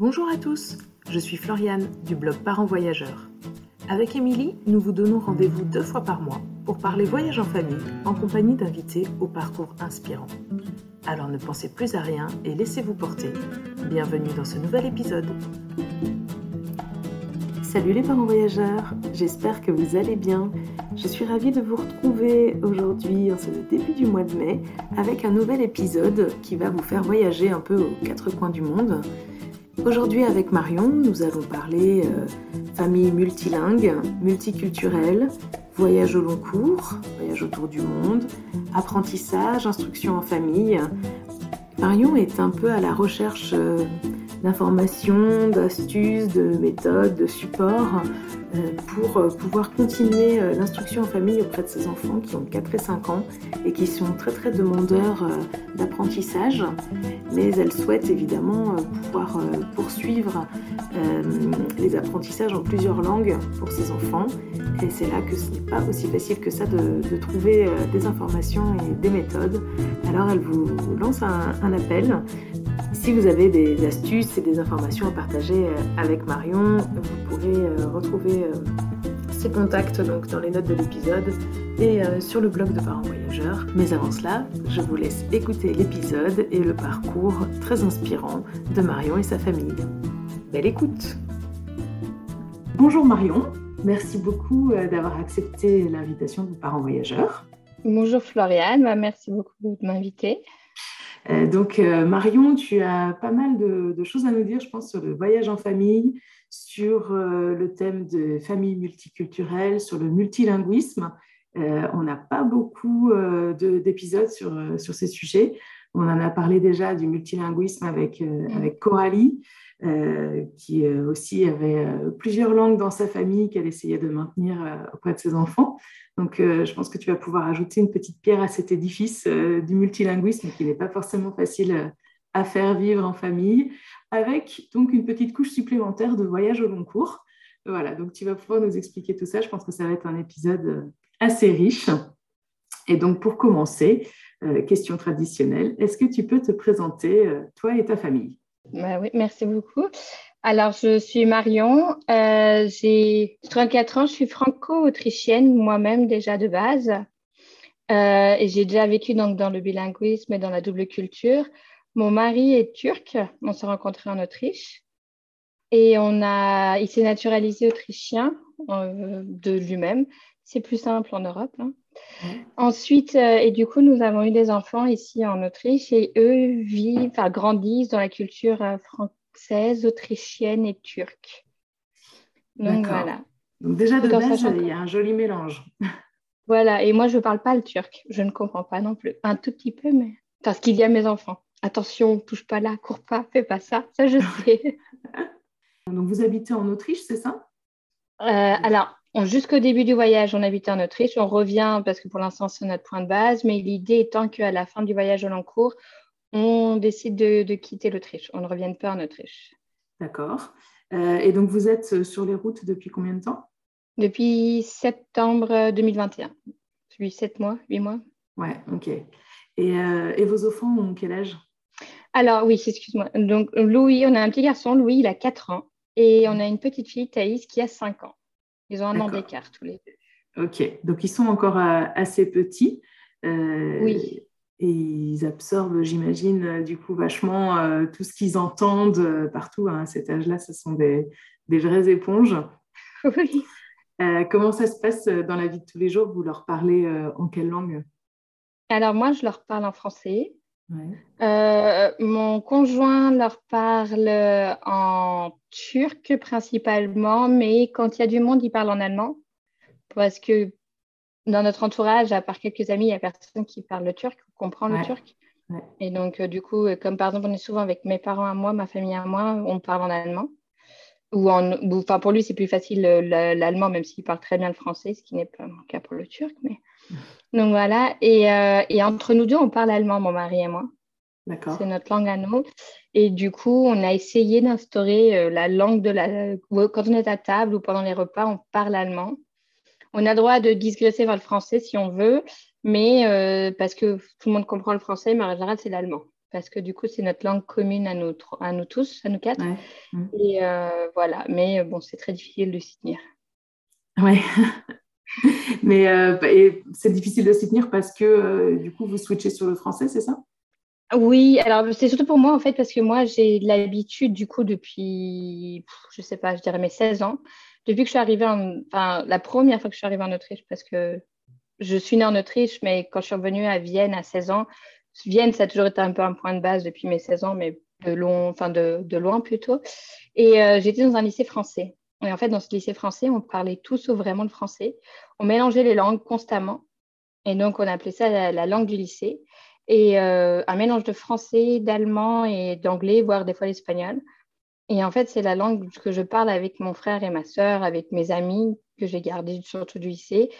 Bonjour à tous, je suis Floriane du blog Parents Voyageurs. Avec Émilie, nous vous donnons rendez-vous deux fois par mois pour parler voyage en famille en compagnie d'invités au parcours inspirant. Alors ne pensez plus à rien et laissez-vous porter. Bienvenue dans ce nouvel épisode. Salut les parents voyageurs, j'espère que vous allez bien. Je suis ravie de vous retrouver aujourd'hui en ce début du mois de mai avec un nouvel épisode qui va vous faire voyager un peu aux quatre coins du monde Aujourd'hui avec Marion, nous allons parler euh, famille multilingue, multiculturelle, voyage au long cours, voyage autour du monde, apprentissage, instruction en famille. Marion est un peu à la recherche euh, d'informations, d'astuces, de méthodes, de supports euh, pour euh, pouvoir continuer euh, l'instruction en famille auprès de ses enfants qui ont 4 et 5 ans et qui sont très très demandeurs d'apprentissage. Mais elle souhaite évidemment pouvoir poursuivre les apprentissages en plusieurs langues pour ses enfants. Et c'est là que ce n'est pas aussi facile que ça de, trouver des informations et des méthodes. Alors elle vous lance un appel si vous avez des astuces et des informations à partager euh, avec Marion, vous pourrez euh, retrouver euh, ses contacts donc dans les notes de l'épisode et sur le blog de Parents Voyageurs. Mais avant cela, je vous laisse écouter l'épisode et le parcours très inspirant de Marion et sa famille. Belle écoute Bonjour Marion, merci beaucoup d'avoir accepté l'invitation de Parents Voyageurs. Bonjour Floriane, bah, merci beaucoup de m'inviter. Euh, donc, euh, Marion, tu as pas mal de, choses à nous dire, je pense, sur le voyage en famille, sur euh, le thème de famille multiculturelle, sur le multilinguisme. on n'a pas beaucoup d'épisodes sur, sur ces sujets. On en a parlé déjà du multilinguisme avec, mm. avec Coralie, qui aussi avait plusieurs langues dans sa famille qu'elle essayait de maintenir auprès de ses enfants. Donc, euh, je pense que tu vas pouvoir ajouter une petite pierre à cet édifice euh, du multilinguisme qui n'est pas forcément facile euh, à faire vivre en famille, avec donc une petite couche supplémentaire de voyage au long cours. Voilà, donc tu vas pouvoir nous expliquer tout ça. Je pense que ça va être un épisode assez riche. Et donc, pour commencer, question traditionnelle, est-ce que tu peux te présenter, toi et ta famille? Bah Oui, merci beaucoup. Alors, je suis Marion, euh, j'ai 34 ans, je suis franco-autrichienne moi-même déjà de base. Euh, et j'ai déjà vécu donc dans le bilinguisme et dans la double culture. Mon mari est turc, on s'est rencontrés en Autriche. Et on a, il s'est naturalisé autrichien euh, de lui-même. C'est plus simple en Europe. Hein. Ensuite, et du coup, nous avons eu des enfants ici en Autriche et eux vivent, enfin, grandissent dans la culture franco française, autrichienne et turque. Donc voilà. Donc déjà de base, il y a un joli mélange. Voilà, et moi je ne parle pas le turc, je ne comprends pas non plus. Un tout petit peu, mais parce qu'il y a mes enfants. Attention, touche pas là, cours pas, fais pas ça, ça je sais. Donc vous habitez en Autriche, c'est ça? euh, Alors, jusqu'au début du voyage, on habitait en Autriche. On revient parce que pour l'instant c'est notre point de base, mais l'idée étant qu'à la fin du voyage au long cours, on décide de, quitter l'Autriche. On ne revient pas en Autriche. D'accord. Euh, et donc, vous êtes sur les routes depuis combien de temps? Depuis septembre 2021. Depuis sept mois, huit mois. Ouais, ok. Euh, et, vos enfants ont quel âge? Alors, oui, excuse-moi. Donc, Louis, on a un petit garçon, Louis, il a 4 ans. Et on a une petite fille, Thaïs, qui a 5 ans. Ils ont un an d'écart tous les deux. Ok, donc ils sont encore euh, assez petits. oui et ils absorbent, j'imagine, euh, du coup, vachement euh, tout ce qu'ils entendent euh, partout. Hein. À cet âge-là, ce sont des, des, vraies éponges. Oui. comment ça se passe dans la vie de tous les jours? Vous leur parlez en quelle langue? Alors, moi, je leur parle en français. Mon conjoint leur parle en turc principalement, mais quand il y a du monde, il parle en allemand. Parce que dans notre entourage, à part quelques amis, il n'y a personne qui parle le turc ou comprend le turc. Et donc, euh, du coup, euh, comme par exemple, on est souvent avec mes parents à moi, ma famille à moi, on parle en allemand. Ou en, enfin, pour lui, c'est plus facile l'allemand, même s'il parle très bien le français, ce qui n'est pas mon cas pour le turc. Mais... Donc voilà. Et, euh, et, entre nous deux, on parle allemand, mon mari et moi. D'accord. C'est notre langue à nous. Et du coup, on a essayé d'instaurer la langue de la. Quand on est à table ou pendant les repas, on parle allemand. On a droit de digresser vers le français si on veut, mais euh, parce que tout le monde comprend le français, mais en général, c'est l'allemand. parce que du coup, c'est notre langue commune à nous, à nous tous, à nous quatre. Et voilà, mais bon, c'est très difficile de s'y tenir. Ouais. mais c'est difficile de s'y tenir parce que du coup, vous switchez sur le français, c'est ça? Oui, alors c'est surtout pour moi en fait parce que moi j'ai l'habitude du coup depuis, je sais pas, je dirais mes 16 ans, depuis que je suis arrivée en, enfin la première fois que je suis arrivée en Autriche parce que je suis née en Autriche mais quand je suis revenue à Vienne à 16 ans, Vienne ça a toujours été un peu un point de base depuis mes 16 ans mais de long, enfin de loin plutôt. Et euh, j'étais dans un lycée français. Et en fait dans ce lycée français on parlait tous vraiment le français, on mélangeait les langues constamment et donc on appelait ça la langue du lycée et euh, un mélange de français, d'allemand et d'anglais, voire des fois l'espagnol. Et en fait, c'est la langue que je parle avec mon frère et ma sœur, avec mes amis que j'ai gardés surtout du lycée.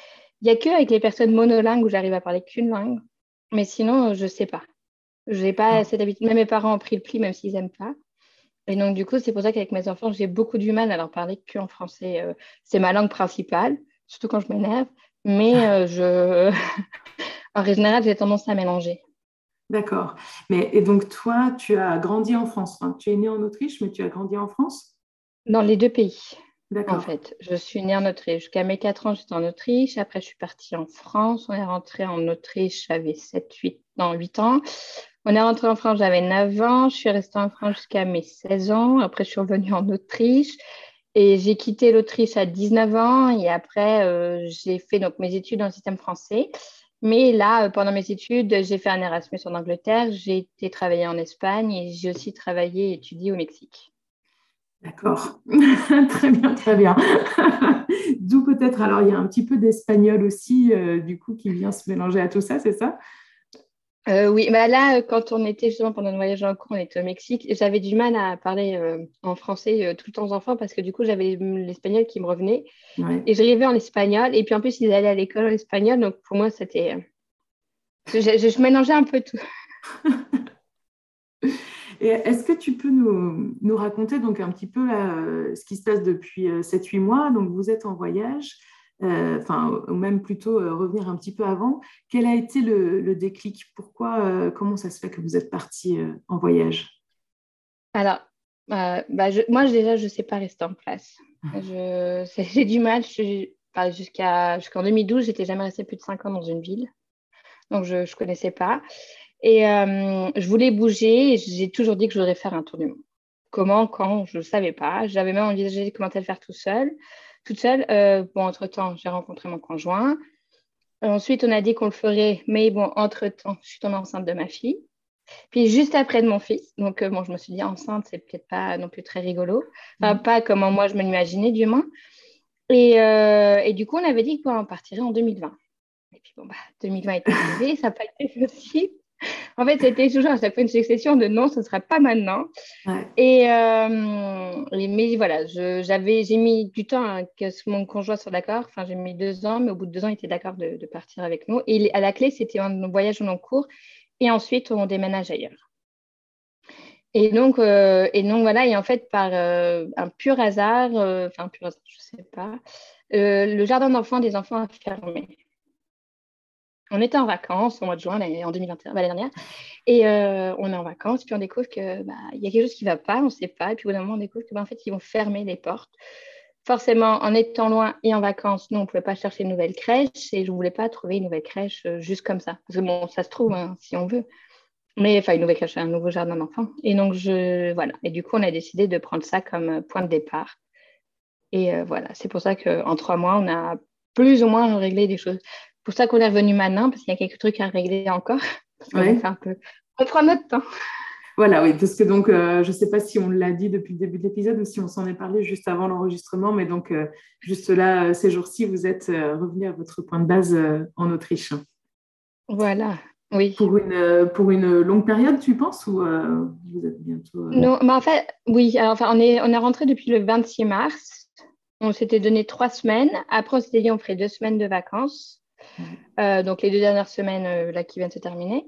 Il n'y a que avec les personnes monolingues où j'arrive à parler qu'une langue. Mais sinon, je ne sais pas. Je n'ai pas ah. cette habitude. Même mes parents ont pris le pli, même s'ils n'aiment pas. Et donc, du coup, c'est pour ça qu'avec mes enfants, j'ai beaucoup du mal à leur parler qu'en français. Euh, c'est ma langue principale, surtout quand je m'énerve. Mais euh, je... en général, j'ai tendance à mélanger. D'accord. Mais et donc toi, tu as grandi en France. tu es né en Autriche, mais tu as grandi en France? Dans les deux pays. D'accord. En fait, je suis née en Autriche. Jusqu'à mes 4 ans, j'étais en Autriche. Après, je suis partie en France. On est rentré en Autriche, j'avais 7, 8, non, 8 ans. On est rentré en France, j'avais 9 ans. Je suis restée en France jusqu'à mes 16 ans. Après, je suis revenue en Autriche. Et j'ai quitté l'Autriche à 19 ans. Et après, euh, j'ai fait donc, mes études dans le système français. Mais là, euh, pendant mes études, j'ai fait un Erasmus en Angleterre, j'ai été travailler en Espagne et j'ai aussi travaillé et étudié au Mexique. D'accord, très bien, très bien. D'où peut-être, alors il y a un petit peu d'espagnol aussi, euh, du coup, qui vient se mélanger à tout ça, c'est ça? Euh, oui, bah là, quand on était justement pendant le voyage en cours, on était au Mexique, j'avais du mal à parler euh, en français euh, tout le temps enfant parce que du coup, j'avais l'espagnol qui me revenait. Et je rêvais en espagnol. Et puis en plus, ils allaient à l'école en espagnol. Donc pour moi, c'était. Je, je, mélangeais un peu tout. Et est-ce que tu peux nous, nous, raconter donc un petit peu ce qui se passe depuis 7-8 mois? Donc vous êtes en voyage. Euh, enfin, ou même plutôt euh, revenir un petit peu avant, quel a été le, déclic? Pourquoi, euh, comment ça se fait que vous êtes parti en voyage? Alors, bah, moi déjà, je ne sais pas rester en place. Ah. J'ai du mal. Jusqu'en 2012, j'étais jamais restée plus de 5 ans dans une ville. Donc, je ne connaissais pas. Et je voulais bouger. J'ai toujours dit que je voudrais faire un tour du monde. Comment, quand, je ne savais pas. J'avais même envisagé de commencer à le faire tout seul toute seule. Euh, bon, entre-temps, j'ai rencontré mon conjoint. ensuite, on a dit qu'on le ferait, mais bon, entre-temps, je suis tombée enceinte de ma fille. Puis juste après de mon fils, donc euh, bon, je me suis dit enceinte, c'est peut-être pas non plus très rigolo, enfin, mm. pas comme moi je me l'imaginais du moins. Et, euh, et, du coup, on avait dit qu'on partirait en 2020. Et puis bon, bah, 2020 est arrivé, ça n'a pas été possible en fait, c'était toujours à chaque fois une succession de non, ce ne sera pas maintenant. Et, euh, mais voilà, j'avais, j'ai mis du temps à que mon conjoint soit d'accord. Enfin, j'ai mis deux ans, mais au bout de deux ans, il était d'accord de, partir avec nous. Et à la clé, c'était un voyage en cours. Et ensuite, on déménage ailleurs. Et donc, euh, et donc voilà, et en fait, par euh, un pur hasard, enfin, un pur hasard, je ne sais pas, le jardin d'enfants des enfants a fermé on était en vacances au mois de juin en 2021, l'année dernière, et euh, on est en vacances, puis on découvre qu'il bah, y a quelque chose qui ne va pas, on ne sait pas, et puis au bout d'un moment, on découvre qu'en bah, en fait, ils vont fermer les portes. Forcément, en étant loin et en vacances, nous, on ne pouvait pas chercher une nouvelle crèche, et je ne voulais pas trouver une nouvelle crèche euh, juste comme ça. Parce que bon, ça se trouve, hein, si on veut. Mais enfin, une nouvelle crèche, un nouveau jardin d'enfants. Et donc, voilà. Et du coup, on a décidé de prendre ça comme euh, point de départ. Et voilà, c'est pour ça qu'en trois mois, on a plus ou moins réglé des choses pour ça qu'on est revenu maintenant, parce qu'il y a quelques trucs à régler encore. On prend notre temps. Voilà, oui, parce que donc, euh, je ne sais pas si on l'a dit depuis le début de l'épisode ou si on s'en est parlé juste avant l'enregistrement, mais donc, euh, juste là, euh, ces jours-ci, vous êtes revenu à votre point de base en Autriche. Voilà, oui. Pour une, pour une longue période, tu penses, ou vous êtes bientôt. Non, mais en fait, oui, alors, enfin, on, est, on est rentré depuis le 26 mars. On s'était donné trois semaines. Après, on s'était dit on ferait deux semaines de vacances. Euh, donc les deux dernières semaines euh, là qui viennent de se terminer.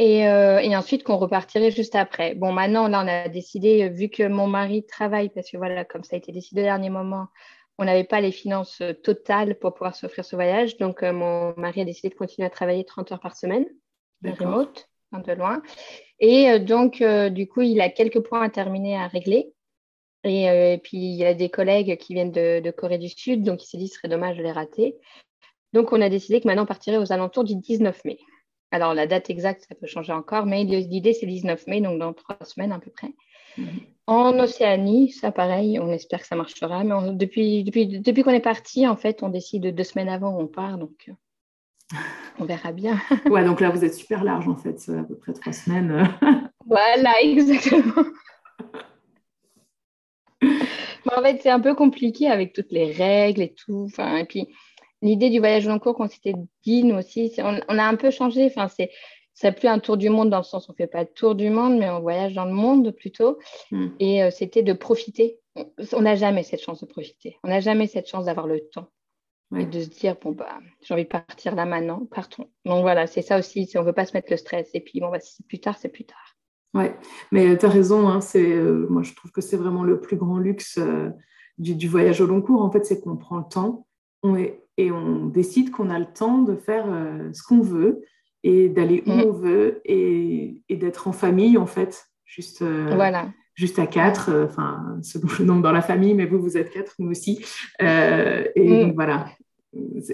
Euh, et, ensuite qu'on repartirait juste après. Bon, maintenant, là, on a décidé, vu que mon mari travaille, parce que voilà, comme ça a été décidé au dernier moment, on n'avait pas les finances totales pour pouvoir s'offrir ce voyage. Donc, mon mari a décidé de continuer à travailler 30 heures par semaine, remote. de loin. Et donc, du coup, il a quelques points à terminer à régler. Et, puis, il y a des collègues qui viennent de, de Corée du Sud, donc il s'est dit ce serait dommage de les rater. Donc, on a décidé que maintenant, on partirait aux alentours du 19 mai. Alors, la date exacte, ça peut changer encore, mais l'idée, c'est 19 mai, donc dans trois semaines à peu près. Mhm. En Océanie, ça pareil, on espère que ça marchera. Mais depuis, depuis, depuis qu'on est parti, en fait, on décide deux semaines avant où on part, donc euh, on verra bien. ouais, donc là, vous êtes super large, en fait, à peu près trois semaines. voilà, exactement. en fait, c'est un peu compliqué avec toutes les règles et tout. Enfin, et puis, l'idée du voyage long cours qu'on s'était dit, nous aussi, on, on, a un peu changé. Enfin, c'est c'est plus un tour du monde dans le sens où on fait pas le tour du monde, mais on voyage dans le monde plutôt. Hmm. Et euh, c'était de profiter. On n'a jamais cette chance de profiter. On n'a jamais cette chance d'avoir le temps. Et de se dire, bon, bah, j'ai envie de partir là maintenant, partons. Donc voilà, c'est ça aussi, on ne veut pas se mettre le stress. Et puis, bon, bah, si c'est plus tard, c'est plus tard. Ouais, mais tu as raison, hein, c'est, euh, moi je trouve que c'est vraiment le plus grand luxe euh, du, du, voyage au long cours, en fait, c'est qu'on prend le temps on est, et on décide qu'on a le temps de faire ce qu'on veut et d'aller où mm. on veut et, et d'être en famille, en fait, juste, euh, voilà. juste à quatre, euh, enfin, selon le nombre dans la famille, mais vous, vous êtes quatre, nous aussi. Euh, et mm. voilà.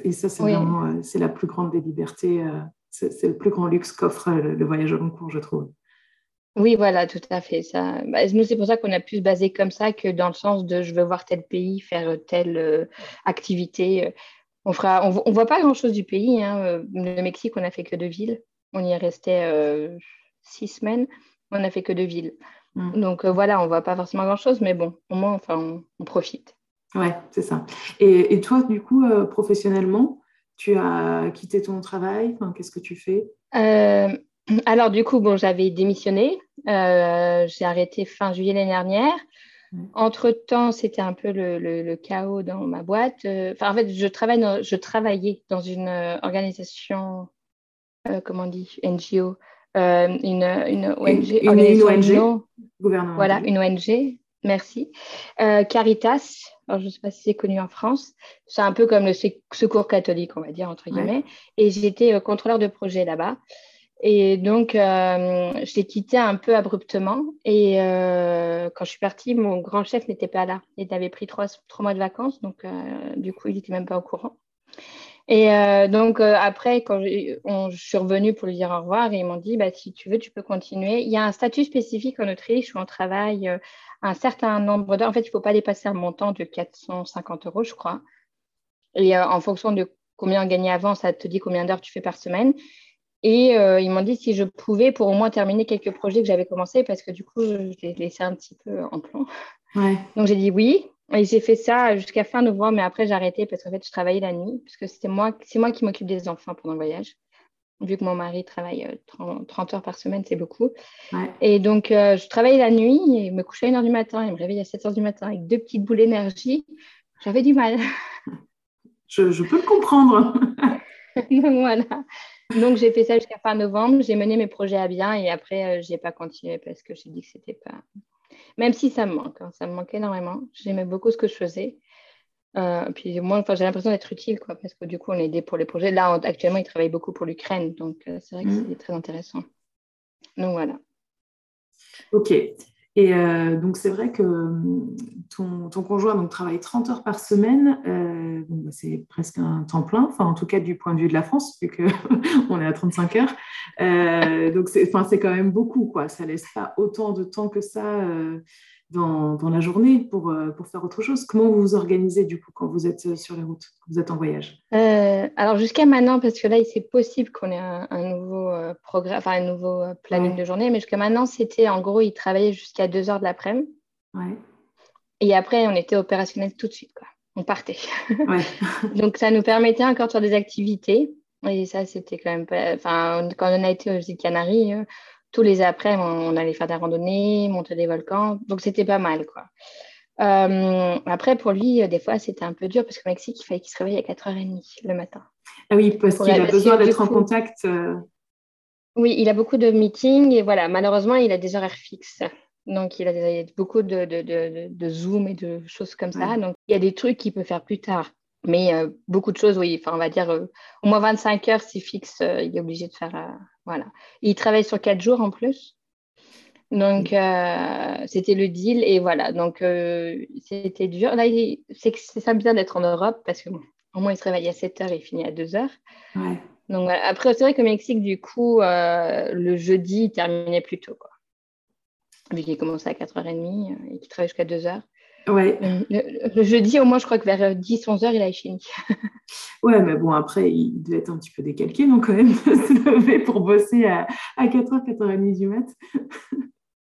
Et ça, c'est vraiment c'est la plus grande des libertés. c'est le plus grand luxe qu'offre le, voyage au long cours, je trouve. Oui, voilà, tout à fait. Ça, bah, nous, c'est pour ça qu'on a pu se baser comme ça que dans le sens de je veux voir tel pays, faire telle activité. On fera, on, voit pas grand chose du pays. Hein. Euh, le Mexique, on a fait que deux villes. On y est resté euh, six semaines. On n'a fait que deux villes. Mm. Donc euh, voilà, on voit pas forcément grand chose, mais bon, au moins, enfin, on, profite. Ouais, c'est ça. Et, toi, du coup, professionnellement, tu as quitté ton travail? qu'est-ce que tu fais? Alors du coup, bon, j'avais démissionné. J'ai arrêté fin juillet l'année dernière. Entre-temps, c'était un peu le, chaos dans ma boîte. Euh, enfin, en fait, je, travaille je travaillais dans une euh, organisation, euh, comment on dit, NGO, une, une, ONG. Une, ONG Voilà, une ONG, merci. Caritas, alors je ne sais pas si c'est connu en France. C'est un peu comme le secours catholique, on va dire, entre guillemets. Et j'étais contrôleur de projet là-bas. Et donc, euh, je l'ai quitté un peu abruptement. Et euh, quand je suis partie, mon grand chef n'était pas là. Il avait pris trois, mois de vacances, donc euh, du coup, il n'était même pas au courant. Et donc, après, quand je suis revenue pour lui dire au revoir, ils m'ont dit, bah, si tu veux, tu peux continuer. Il y a un statut spécifique en Autriche où on travaille un certain nombre d'heures. En fait, il ne faut pas dépasser un montant de 450 euros, je crois. Et en fonction de combien on gagnait avant, ça te dit combien d'heures tu fais par semaine. Et euh, ils m'ont dit si je pouvais pour au moins terminer quelques projets que j'avais commencés parce que du coup, je les laissé un petit peu en plan. Donc j'ai dit oui. Et j'ai fait ça jusqu'à fin novembre, mais après j'ai arrêté parce qu'en fait, je travaillais la nuit, puisque c'était moi, c'est moi qui m'occupe des enfants pendant le voyage. Vu que mon mari travaille 30, euh, heures par semaine, c'est beaucoup. Et donc, euh, je travaillais la nuit et me couchais à 1h du matin et me réveillais à 7h du matin avec deux petites boules d'énergie. J'avais du mal. Je, je peux le comprendre. donc voilà. Donc, j'ai fait ça jusqu'à fin novembre. J'ai mené mes projets à bien et après, euh, je n'ai pas continué parce que j'ai dit que c'était pas. Même si ça me manque, hein, ça me manquait énormément. J'aimais beaucoup ce que je faisais. Euh, puis moi, enfin, j'ai l'impression d'être utile, quoi, parce que du coup, on est aidé pour les projets. Là, actuellement, ils travaillent beaucoup pour l'Ukraine, donc euh, c'est vrai que mmh. c'est très intéressant. Donc voilà. Ok. Et euh, donc, c'est vrai que hum, ton, conjoint donc, travaille 30 heures par semaine. Euh, bah, c'est presque un temps plein, enfin, en tout cas du point de vue de la France, vu qu'on est à 35 heures. Euh, donc, c'est quand même beaucoup. Quoi. Ça ne laisse pas autant de temps que ça dans, dans, la journée pour, euh, pour faire autre chose. Comment vous vous organisez du coup quand vous êtes euh, sur les routes, quand vous êtes en voyage? Euh, Alors jusqu'à maintenant, parce que là, c'est possible qu'on ait un, nouveau programme, enfin un nouveau planning de journée, mais jusqu'à maintenant, c'était en gros, il travaillait jusqu'à 2 heures de l'après-midi. Ouais. Et après, on était opérationnel tout de suite. Quoi. On partait. Ouais. Donc ça nous permettait encore de faire des activités. Et ça, c'était quand même pas. Enfin, quand on a été aux îles Canaries, tous les après, on, allait faire des randonnées, monter des volcans. Donc, c'était pas mal, quoi. Euh, après, pour lui, des fois, c'était un peu dur parce qu'au Mexique, il fallait qu'il se réveille à 4h30 le matin. Ah oui, parce qu'il a besoin d'être en contact. Euh. Oui, il a beaucoup de meetings et voilà, malheureusement, il a des horaires fixes. Donc, il a, beaucoup de, de, Zoom et de choses comme ça. Donc, il y a des trucs qu'il peut faire plus tard. Mais euh, beaucoup de choses, oui, enfin, on va dire au moins 25 heures, c'est fixe, il est obligé de faire voilà. Il travaille sur quatre jours en plus. Donc, euh, c'était le deal. Et voilà, donc euh, c'était dur. Là, c'est ça bien d'être en Europe parce que au moins, il se réveille à 7 h et il finit à 2 h. Ouais. Donc, voilà. Après, c'est vrai qu'au Mexique, du coup, euh, le jeudi, il terminait plus tôt. Quoi. Vu qu'il commençait à 4h30 et qu'il travaille jusqu'à 2 h. Ouais. Le, jeudi, au moins, je crois que vers 10-11 heures, il a fini. ouais, mais bon, après, il devait être un petit peu décalqué, non, quand même, de se lever pour bosser à, à 4h, 4h30 du mat.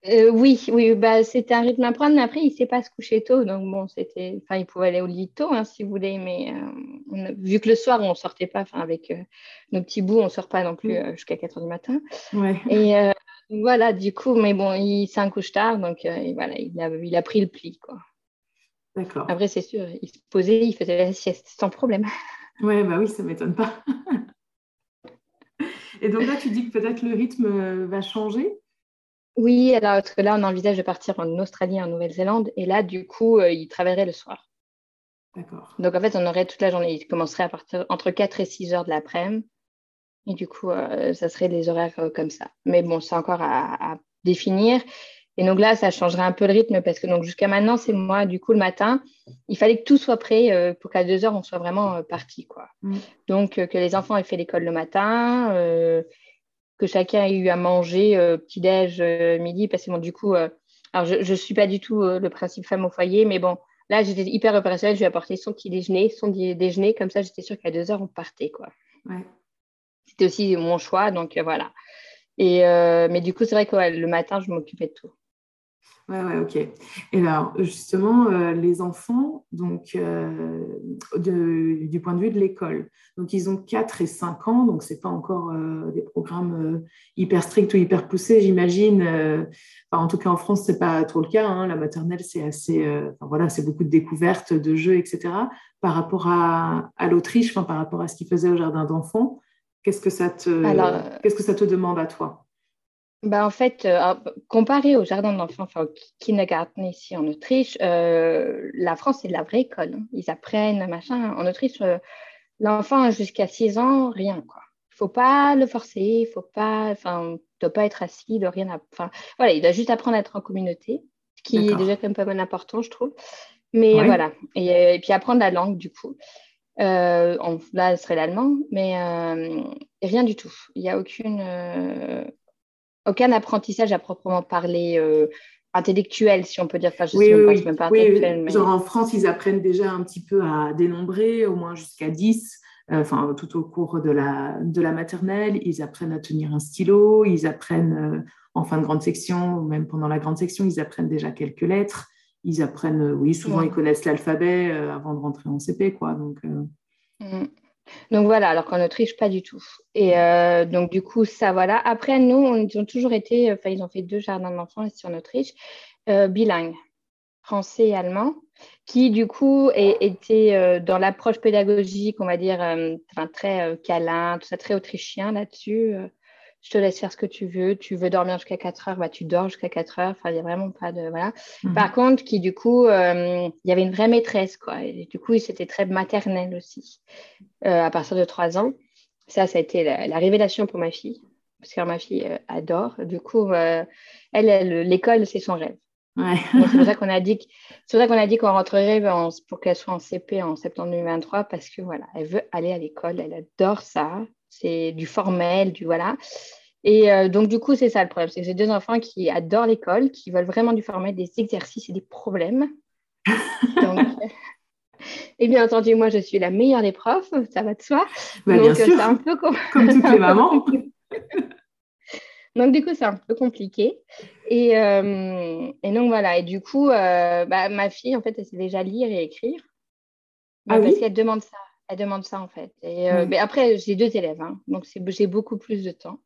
Euh, oui, oui, bah, c'était un rythme à prendre, mais après, il ne sait pas se coucher tôt. Donc, bon, c'était. Enfin, il pouvait aller au lit tôt, hein, si vous voulez, mais euh, vu que le soir, on ne sortait pas, enfin, avec euh, nos petits bouts, on ne sort pas non plus mm. jusqu'à 4 h du matin. Ouais. Et voilà, du coup, mais bon, il s'est un couche tard, donc voilà, il a, il a pris le pli, quoi. D'accord. Après, c'est sûr, il se posait, il faisait la sieste sans problème. Ouais, bah oui, ça ne m'étonne pas. Et donc là, tu dis que peut-être le rythme va changer? Oui, alors parce que là, on envisage de partir en Australie, en Nouvelle-Zélande, et là, du coup, euh, il travaillerait le soir. D'accord. Donc, en fait, on aurait toute la journée. Il commencerait à partir entre 4 et 6 heures de l'après-midi. Et du coup, euh, ça serait des horaires euh, comme ça. Mais bon, c'est encore à, définir. Et donc là, ça changerait un peu le rythme parce que donc jusqu'à maintenant, c'est moi, du coup, le matin, il fallait que tout soit prêt pour qu'à 2 heures, on soit vraiment parti. Quoi. Mm. Donc, que les enfants aient fait l'école le matin que chacun ait eu à manger euh, petit-déj, euh, midi, parce que bon, du coup, euh, alors je ne suis pas du tout le principe femme au foyer, mais bon, là, j'étais hyper opérationnelle, je lui ai apporté son petit déjeuner, son déjeuner, comme ça, j'étais sûre qu'à deux heures, on partait, quoi. C'était aussi mon choix, donc voilà. Et, mais du coup, c'est vrai que le matin, je m'occupais de tout. Ouais, ouais, ok. Et alors, justement, euh, les enfants, donc, euh, du point de vue de l'école, donc ils ont 4 et 5 ans, donc ce n'est pas encore euh, des programmes hyper stricts ou hyper poussés, j'imagine. en tout cas, en France, ce n'est pas trop le cas. Hein. La maternelle, c'est assez, voilà, c'est beaucoup de découvertes, de jeux, etc. Par rapport à, à l'Autriche, par rapport à ce qu'ils faisaient au jardin d'enfants, qu'est-ce que ça te, qu'est-ce que ça te demande à toi? Bah, en fait, euh, comparé au jardin d'enfants, enfin au kindergarten ici en Autriche, euh, la France, c'est de la vraie école. Hein. Ils apprennent, machin. En Autriche, euh, l'enfant jusqu'à 6 ans, rien, quoi. Il faut pas le forcer, il faut pas, enfin, doit pas être assis, il doit rien, enfin, voilà, il doit juste apprendre à être en communauté, ce qui est déjà quand même pas mal important, je trouve. Mais voilà, et, puis apprendre la langue, du coup. là, ce serait l'allemand, mais rien du tout. Il n'y a aucune aucun apprentissage à proprement parler euh, intellectuel, si on peut dire. Enfin, je oui, oui, même pas oui, Genre en France, ils apprennent déjà un petit peu à dénombrer, au moins jusqu'à 10. Euh, enfin, tout au cours de la, de la maternelle, ils apprennent à tenir un stylo, ils apprennent euh, en fin de grande section, ou même pendant la grande section, ils apprennent déjà quelques lettres. Ils apprennent, oui, souvent ils connaissent l'alphabet avant de rentrer en CP, quoi. Donc, mm. Donc voilà, alors qu'en Autriche, pas du tout. Et euh, donc du coup, ça voilà. Après, nous, ils ont toujours été, enfin, ils ont fait deux jardins d'enfants ici en Autriche, euh, bilingues, français et allemand, qui du coup étaient euh, dans l'approche pédagogique, on va dire, très câlin, tout ça, très autrichien là-dessus je te laisse faire ce que tu veux. Tu veux dormir jusqu'à 4 heures, bah, tu dors jusqu'à 4 heures. Enfin, il n'y a vraiment pas de. Voilà. Mhm. Par contre, qui du coup, euh, il y avait une vraie maîtresse, quoi. Et du coup, c'était très maternel aussi, euh, à partir de 3 ans. Ça, ça a été la, révélation pour ma fille, parce que ma fille euh, adore. Du coup, elle, l'école, c'est son rêve. c'est pour ça qu'on a dit qu'on rentrerait pour qu'elle soit en CP en septembre 2023 parce que voilà, elle veut aller à l'école, elle adore ça c'est du formel, du voilà. Et euh, donc, du coup, c'est ça le problème. C'est que j'ai deux enfants qui adorent l'école, qui veulent vraiment du formel, des exercices et des problèmes. et bien entendu, moi, je suis la meilleure des profs, ça va de soi. Bah, donc, c'est un peu comme toutes les mamans. donc, du coup, c'est un peu compliqué. Et, euh, et, donc, voilà. Et du coup, euh, bah, ma fille, en fait, elle sait déjà lire et écrire. Ah, parce oui? qu'elle demande ça. Elle demande ça en fait. Et, euh, Mais après, j'ai deux élèves, hein, donc j'ai beaucoup plus de temps.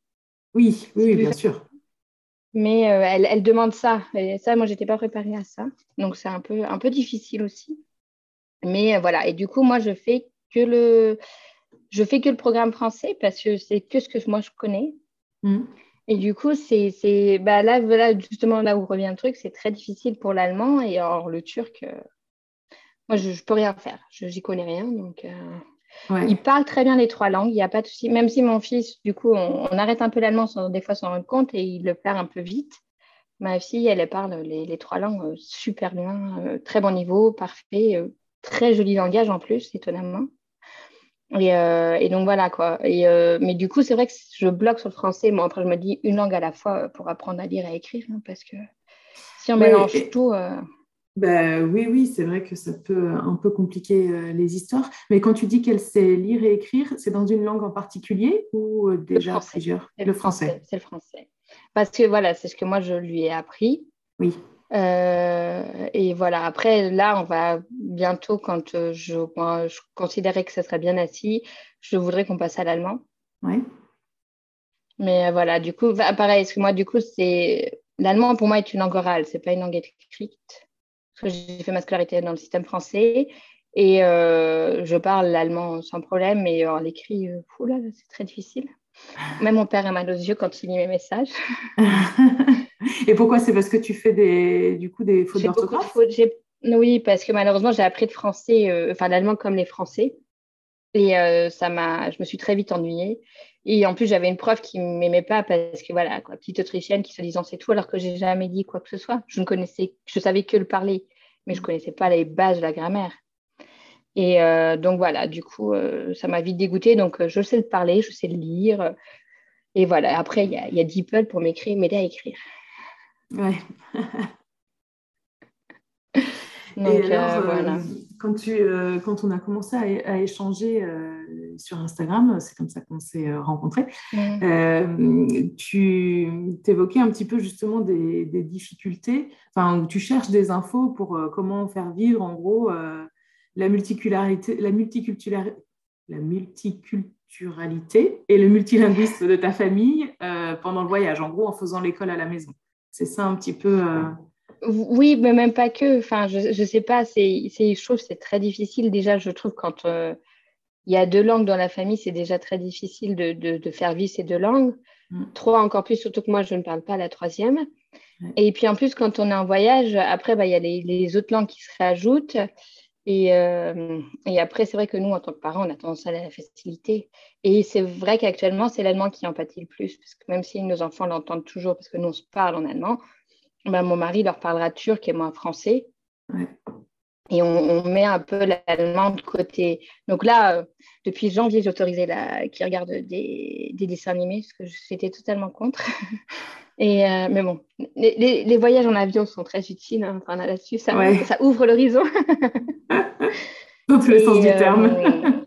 Oui, oui, bien sûr. Mais euh, elle, elle, demande ça. Et ça, moi, j'étais pas préparée à ça. Donc, c'est un peu, un peu difficile aussi. Mais euh, voilà. Et du coup, moi, je fais que le, je fais que le programme français parce que c'est que ce que moi, je connais. Mmh. Et du coup, c'est, bah là, voilà, justement, là où revient le truc, c'est très difficile pour l'allemand. Et alors, le turc, moi, je ne peux rien faire. Je n'y connais rien. Donc, euh, Il parle très bien les trois langues, il n'y a pas de souci. Même si mon fils, du coup, on, arrête un peu l'allemand sans des fois s'en rendre compte et il le perd un peu vite. Ma fille, elle, parle les, trois langues euh, super bien, euh, très bon niveau, parfait, euh, très joli langage en plus, étonnamment. Et, donc voilà quoi. Et, mais du coup, c'est vrai que je bloque sur le français. Moi, après, je me dis une langue à la fois pour apprendre à lire et à écrire, hein, parce que si on mélange tout. Ben, oui, oui, c'est vrai que ça peut un peu compliquer euh, les histoires. Mais quand tu dis qu'elle sait lire et écrire, c'est dans une langue en particulier ou euh, déjà plusieurs? Le français. C'est le français. Parce que voilà, c'est ce que moi je lui ai appris. Oui. Euh, et voilà, après, là, on va bientôt, quand je, je considérais que ça serait bien assis, je voudrais qu'on passe à l'allemand. Oui. Mais voilà, du coup, pareil, parce que moi, du coup, c'est. L'allemand, pour moi, est une langue orale, c'est pas une langue écrite j'ai fait ma scolarité dans le système français et euh, je parle l'allemand sans problème, mais euh, l'écrit, euh, c'est très difficile. Même mon père a mal aux yeux quand il lit mes messages. et pourquoi? C'est parce que tu fais des, du coup des fautes d'orthographe? Oui, parce que malheureusement, j'ai appris le français, enfin l'allemand comme les Français. Et ça m'a, je me suis très vite ennuyée. Et en plus, j'avais une prof qui ne m'aimait pas parce que, voilà, quoi, petite autrichienne qui se disant c'est tout, alors que j'ai jamais dit quoi que ce soit. Je ne connaissais, je savais que le parler, mais je ne connaissais pas les bases de la grammaire. Et euh, donc, voilà, du coup, euh, ça m'a vite dégoûtée. Donc, euh, je sais le parler, je sais le lire. et voilà, après, il y a, y a pour m'écrire, m'aider à écrire. Ouais. donc, voilà quand, tu, euh, quand on a commencé à, échanger euh, sur Instagram, c'est comme ça qu'on s'est euh, rencontrés, tu évoquais un petit peu justement des, difficultés, enfin, où tu cherches des infos pour comment faire vivre en gros la multicularité, la multiculturalité, la multiculturalité et le multilinguisme de ta famille pendant le voyage, en gros en faisant l'école à la maison. C'est ça un petit peu. Oui, mais même pas que. Enfin, je ne sais pas, c'est, je trouve c'est très difficile. Déjà, je trouve quand euh, il y a deux langues dans la famille, c'est déjà très difficile de, de, faire vivre ces deux langues. Mm. Trois encore plus, surtout que moi, je ne parle pas la troisième. Et puis en plus, quand on est en voyage, après, bah, il y a les, les, autres langues qui se réajoutent. Et, euh, et après, c'est vrai que nous, en tant que parents, on a tendance à la facilité. Et c'est vrai qu'actuellement, c'est l'allemand qui en pâtit le plus, parce que même si nos enfants l'entendent toujours, parce que nous, on se parle en allemand, bah, mon mari leur parlera turc et moi français. Et on, met un peu l'allemand de côté. Donc là, euh, depuis janvier, j'ai autorisé la... qui regarde des, dessins animés, parce que j'étais totalement contre. et, euh, mais bon, les, voyages en avion sont très utiles. Hein. Enfin, là-dessus, ça, ça, ouvre l'horizon. Dans tous les sens du terme.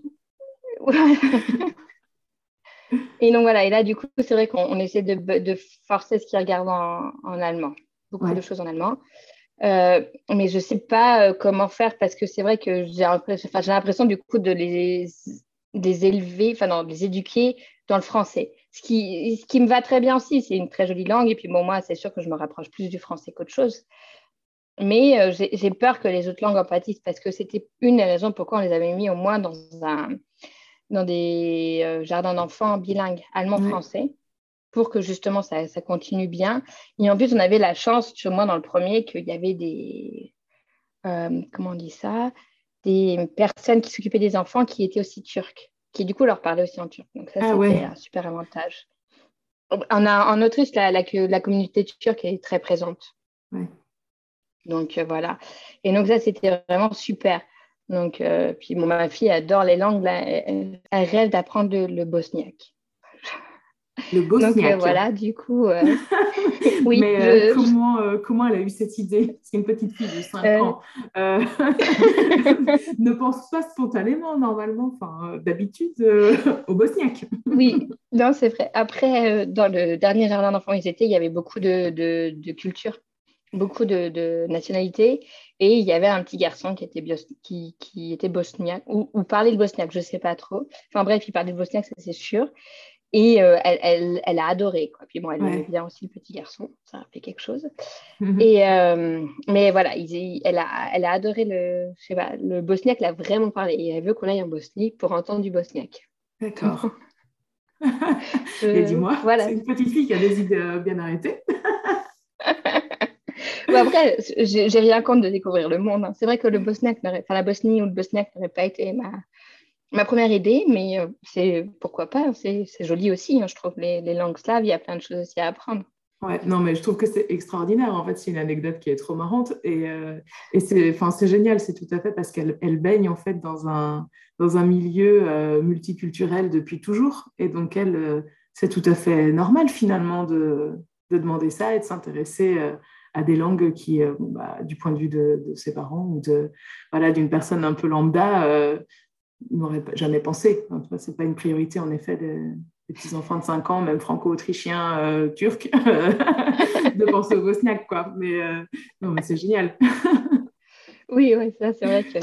et donc voilà, et là, du coup, c'est vrai qu'on essaie de, de, forcer ce qu'ils regardent en, en allemand beaucoup de choses en allemand. Euh, mais je ne sais pas euh, comment faire parce que c'est vrai que j'ai l'impression du coup de les, élever, enfin de les éduquer dans le français. Ce qui, ce qui me va très bien aussi, c'est une très jolie langue. Et puis bon, moi, c'est sûr que je me rapproche plus du français qu'autre chose. Mais euh, j'ai peur que les autres langues en pâtissent parce que c'était une des raisons pourquoi on les avait mis au moins dans, un, dans des jardins d'enfants bilingues allemand-français pour que justement ça, ça, continue bien. Et en plus, on avait la chance, sur moi dans le premier, qu'il y avait des, euh, comment on dit ça, des personnes qui s'occupaient des enfants qui étaient aussi turcs, qui du coup leur parlaient aussi en turc. Donc ça, ah c'était un super avantage. A, en Autriche, la, la, la communauté turque est très présente. Donc euh, voilà. Et donc ça, c'était vraiment super. Donc, euh, puis ma fille adore les langues, elle, rêve d'apprendre le bosniaque. Le bosniaque. Donc euh, voilà, du coup. Euh, oui, Mais euh, comment, comment elle a eu cette idée? C'est une petite fille de 5 ans. ne pense pas spontanément, normalement, enfin, d'habitude, au bosniaque. oui, non, c'est vrai. Après, dans le dernier jardin d'enfants ils étaient, il y avait beaucoup de, de, de cultures, beaucoup de, de, nationalités. Et il y avait un petit garçon qui était, qui, qui était bosniaque, ou, ou parlait le bosniaque, je ne sais pas trop. Enfin bref, il parlait le bosniaque, ça c'est sûr. Et euh, elle, elle, elle, a adoré. Quoi. Puis bon, elle aimait bien aussi le petit garçon. Ça a fait quelque chose. Mhm. Et, euh, mais voilà, elle, a, elle a adoré le, je sais pas, le bosniaque, elle a vraiment parlé. Et elle veut qu'on aille en Bosnie pour entendre du bosniaque. D'accord. Et dis-moi, voilà. c'est une petite fille qui a des idées euh, bien arrêtées. après, j'ai rien contre de découvrir le monde. Hein. C'est vrai que le bosniaque, enfin la Bosnie ou le bosniaque n'aurait pas été ma, ma première idée, mais c'est pourquoi pas, c'est joli aussi. Hein, je trouve les, langues slaves, il y a plein de choses aussi à apprendre. Ouais, non, mais je trouve que c'est extraordinaire. En fait, c'est une anecdote qui est trop marrante. Et, euh, et c'est, génial, c'est tout à fait parce qu'elle elle baigne en fait dans un, dans un milieu euh, multiculturel depuis toujours. Et donc, elle, euh, c'est tout à fait normal finalement de, de demander ça et de s'intéresser à des langues qui, bah, du point de vue de, de, ses parents ou de, voilà, d'une personne un peu lambda, n'aurait jamais pensé. Ce n'est pas une priorité, en effet, de, des petits enfants de 5 ans, même franco-autrichiens, euh, turcs, de penser au bosniaque, quoi. Mais euh, non, mais c'est génial. oui, oui, ça, c'est vrai que.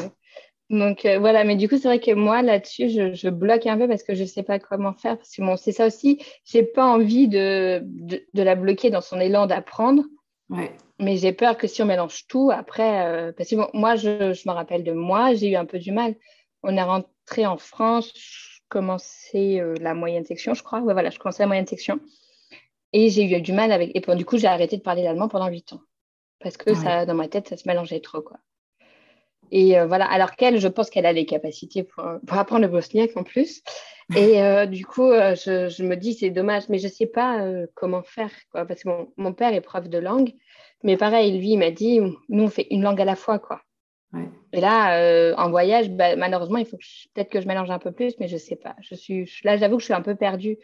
Donc euh, voilà, mais du coup, c'est vrai que moi, là-dessus, je, bloque un peu parce que je ne sais pas comment faire. Parce que bon, c'est ça aussi, je n'ai pas envie de, de, la bloquer dans son élan d'apprendre. Ouais. Mais j'ai peur que si on mélange tout, après, parce que moi, je, je, me rappelle de moi, j'ai eu un peu du mal. On est rentré en France, commencé euh, la moyenne section, je crois. Ouais, voilà, je commençais la moyenne section. Et j'ai eu du mal avec. Et du coup, j'ai arrêté de parler l'allemand pendant huit ans. Parce que ça, dans ma tête, ça se mélangeait trop. Quoi. Et euh, voilà, alors qu'elle, je pense qu'elle a les capacités pour, pour, apprendre le bosniaque en plus. Et euh, du coup, je, je, me dis, c'est dommage, mais je ne sais pas comment faire. Quoi, parce que mon, mon, père est prof de langue. Mais pareil, lui, il m'a dit, nous, on fait une langue à la fois. quoi. Et là, euh, en voyage, bah, malheureusement, il faut peut-être que je mélange un peu plus, mais je ne sais pas. Je suis, là, j'avoue que je suis un peu perdue.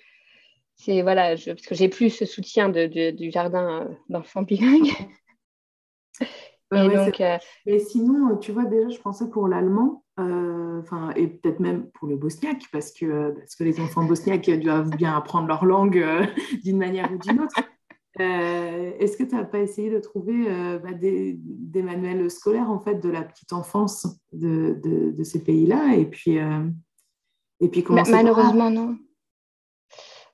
C'est voilà, parce que j'ai plus ce soutien de, du jardin euh, d'enfants bilingues. donc, euh, Mais sinon, tu vois, déjà, je pensais pour l'allemand, enfin, et peut-être même pour le bosniaque, parce que, parce que les enfants bosniaques doivent bien apprendre leur langue d'une manière ou d'une autre. Euh, est-ce que tu n'as pas essayé de trouver euh, bah, des, manuels scolaires en fait de la petite enfance de, de, ces pays-là? Et puis euh, et puis comment malheureusement non.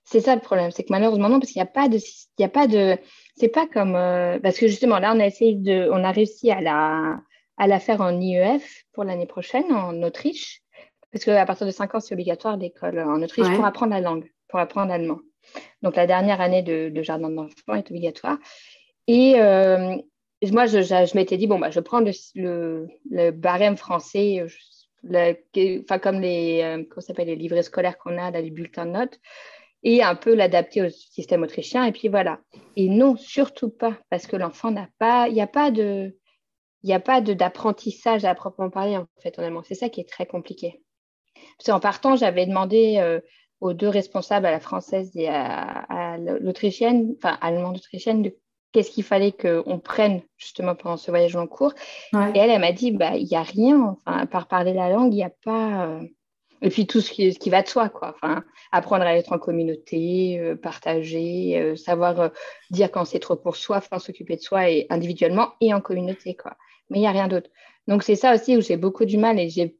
C'est ça le problème, c'est que malheureusement non parce qu'il n'y a pas de il y a pas de c'est pas comme parce que justement là on a essayé de on a réussi à la à la faire en IEF pour l'année prochaine en Autriche parce qu'à partir de 5 ans c'est obligatoire l'école en Autriche pour apprendre la langue, pour apprendre l'allemand. Donc, la dernière année de, jardin d'enfants est obligatoire. Et euh, moi, je, m'étais dit, bon, bah, je prends le, barème français, enfin, comme les, euh, les livrets scolaires qu'on a, les bulletins de notes, et un peu l'adapter au système autrichien. Et puis voilà. Et non, surtout pas, parce que l'enfant n'a pas, il n'y a pas de, il n'y a pas d'apprentissage à proprement parler, en fait, honnêtement. C'est ça qui est très compliqué. Parce qu'en partant, j'avais demandé euh, aux deux responsables, à la française et à, l'autrichienne, enfin allemande autrichienne, de qu'est-ce qu'il fallait qu'on prenne justement pendant ce voyage en cours. Et elle, elle m'a dit, bah, il n'y a rien, enfin, à part parler la langue, il n'y a pas... Euh, et puis tout ce qui, ce qui, va de soi, quoi. Enfin, apprendre à être en communauté, euh, partager, euh, savoir dire quand c'est trop pour soi, enfin, s'occuper de soi et individuellement et en communauté, quoi. Mais il n'y a rien d'autre. Donc c'est ça aussi où j'ai beaucoup du mal et j'ai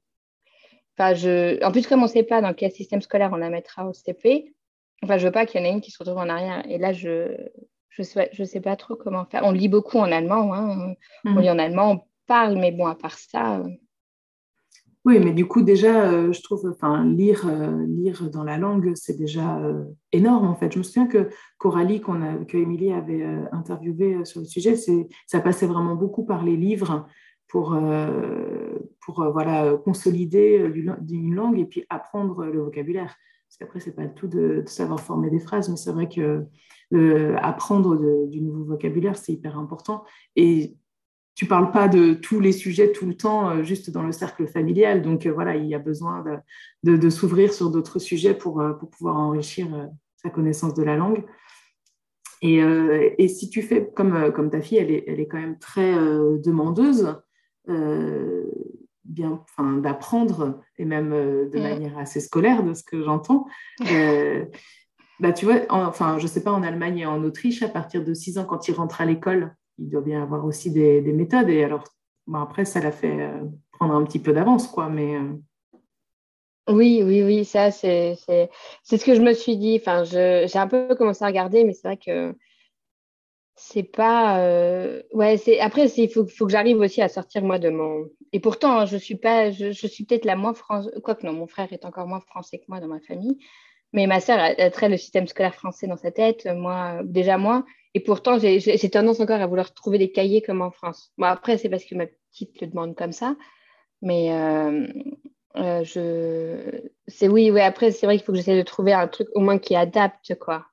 je... En plus, comme on ne sait pas dans quel système scolaire on la mettra au CP, enfin, je veux pas qu'il y en ait une qui se retrouve en arrière. Et là, je je sais, je sais pas trop comment faire. On lit beaucoup en allemand, hein. on mhm. lit en allemand, on parle, mais bon, à part ça. Euh. Oui, mais du coup, déjà, euh, je trouve, enfin, lire, euh, lire dans la langue, c'est déjà énorme, en fait. Je me souviens que Coralie, qu'on a, que Émilie avait interviewé sur le sujet, ça passait vraiment beaucoup par les livres pour, euh, pour euh, voilà, consolider une langue et puis apprendre le vocabulaire. Parce qu'après, ce n'est pas tout de, savoir former des phrases, mais c'est vrai que apprendre du nouveau vocabulaire, c'est hyper important. Et tu parles pas de tous les sujets tout le temps, euh, juste dans le cercle familial. Donc voilà, il y a besoin de, de, s'ouvrir sur d'autres sujets pour, pour pouvoir enrichir sa connaissance de la langue. Et, et, si tu fais comme, comme ta fille, elle est, elle est quand même très demandeuse, euh, bien, enfin, d'apprendre, et même euh, de mm. manière assez scolaire, de ce que j'entends. Euh, bah, tu vois, enfin, je sais pas, en Allemagne et en Autriche, à partir de 6 ans, quand il rentre à l'école, il doit bien avoir aussi des, méthodes. Et alors, bon, après, ça l'a fait prendre un petit peu d'avance, quoi. Mais oui, oui, oui, ça, c'est ce que je me suis dit. Enfin, j'ai un peu commencé à regarder, mais c'est vrai que c'est pas euh, ouais c'est après il faut, faut, que j'arrive aussi à sortir moi de mon et pourtant hein, je suis pas je, suis peut-être la moins française quoique non mon frère est encore moins français que moi dans ma famille mais ma sœur a, très le système scolaire français dans sa tête moi déjà moi et pourtant j'ai tendance encore à vouloir trouver des cahiers comme en France bon après c'est parce que ma petite le demande comme ça mais euh, je... C'est oui, oui, après, c'est vrai qu'il faut que j'essaie de trouver un truc au moins qui adapte, quoi.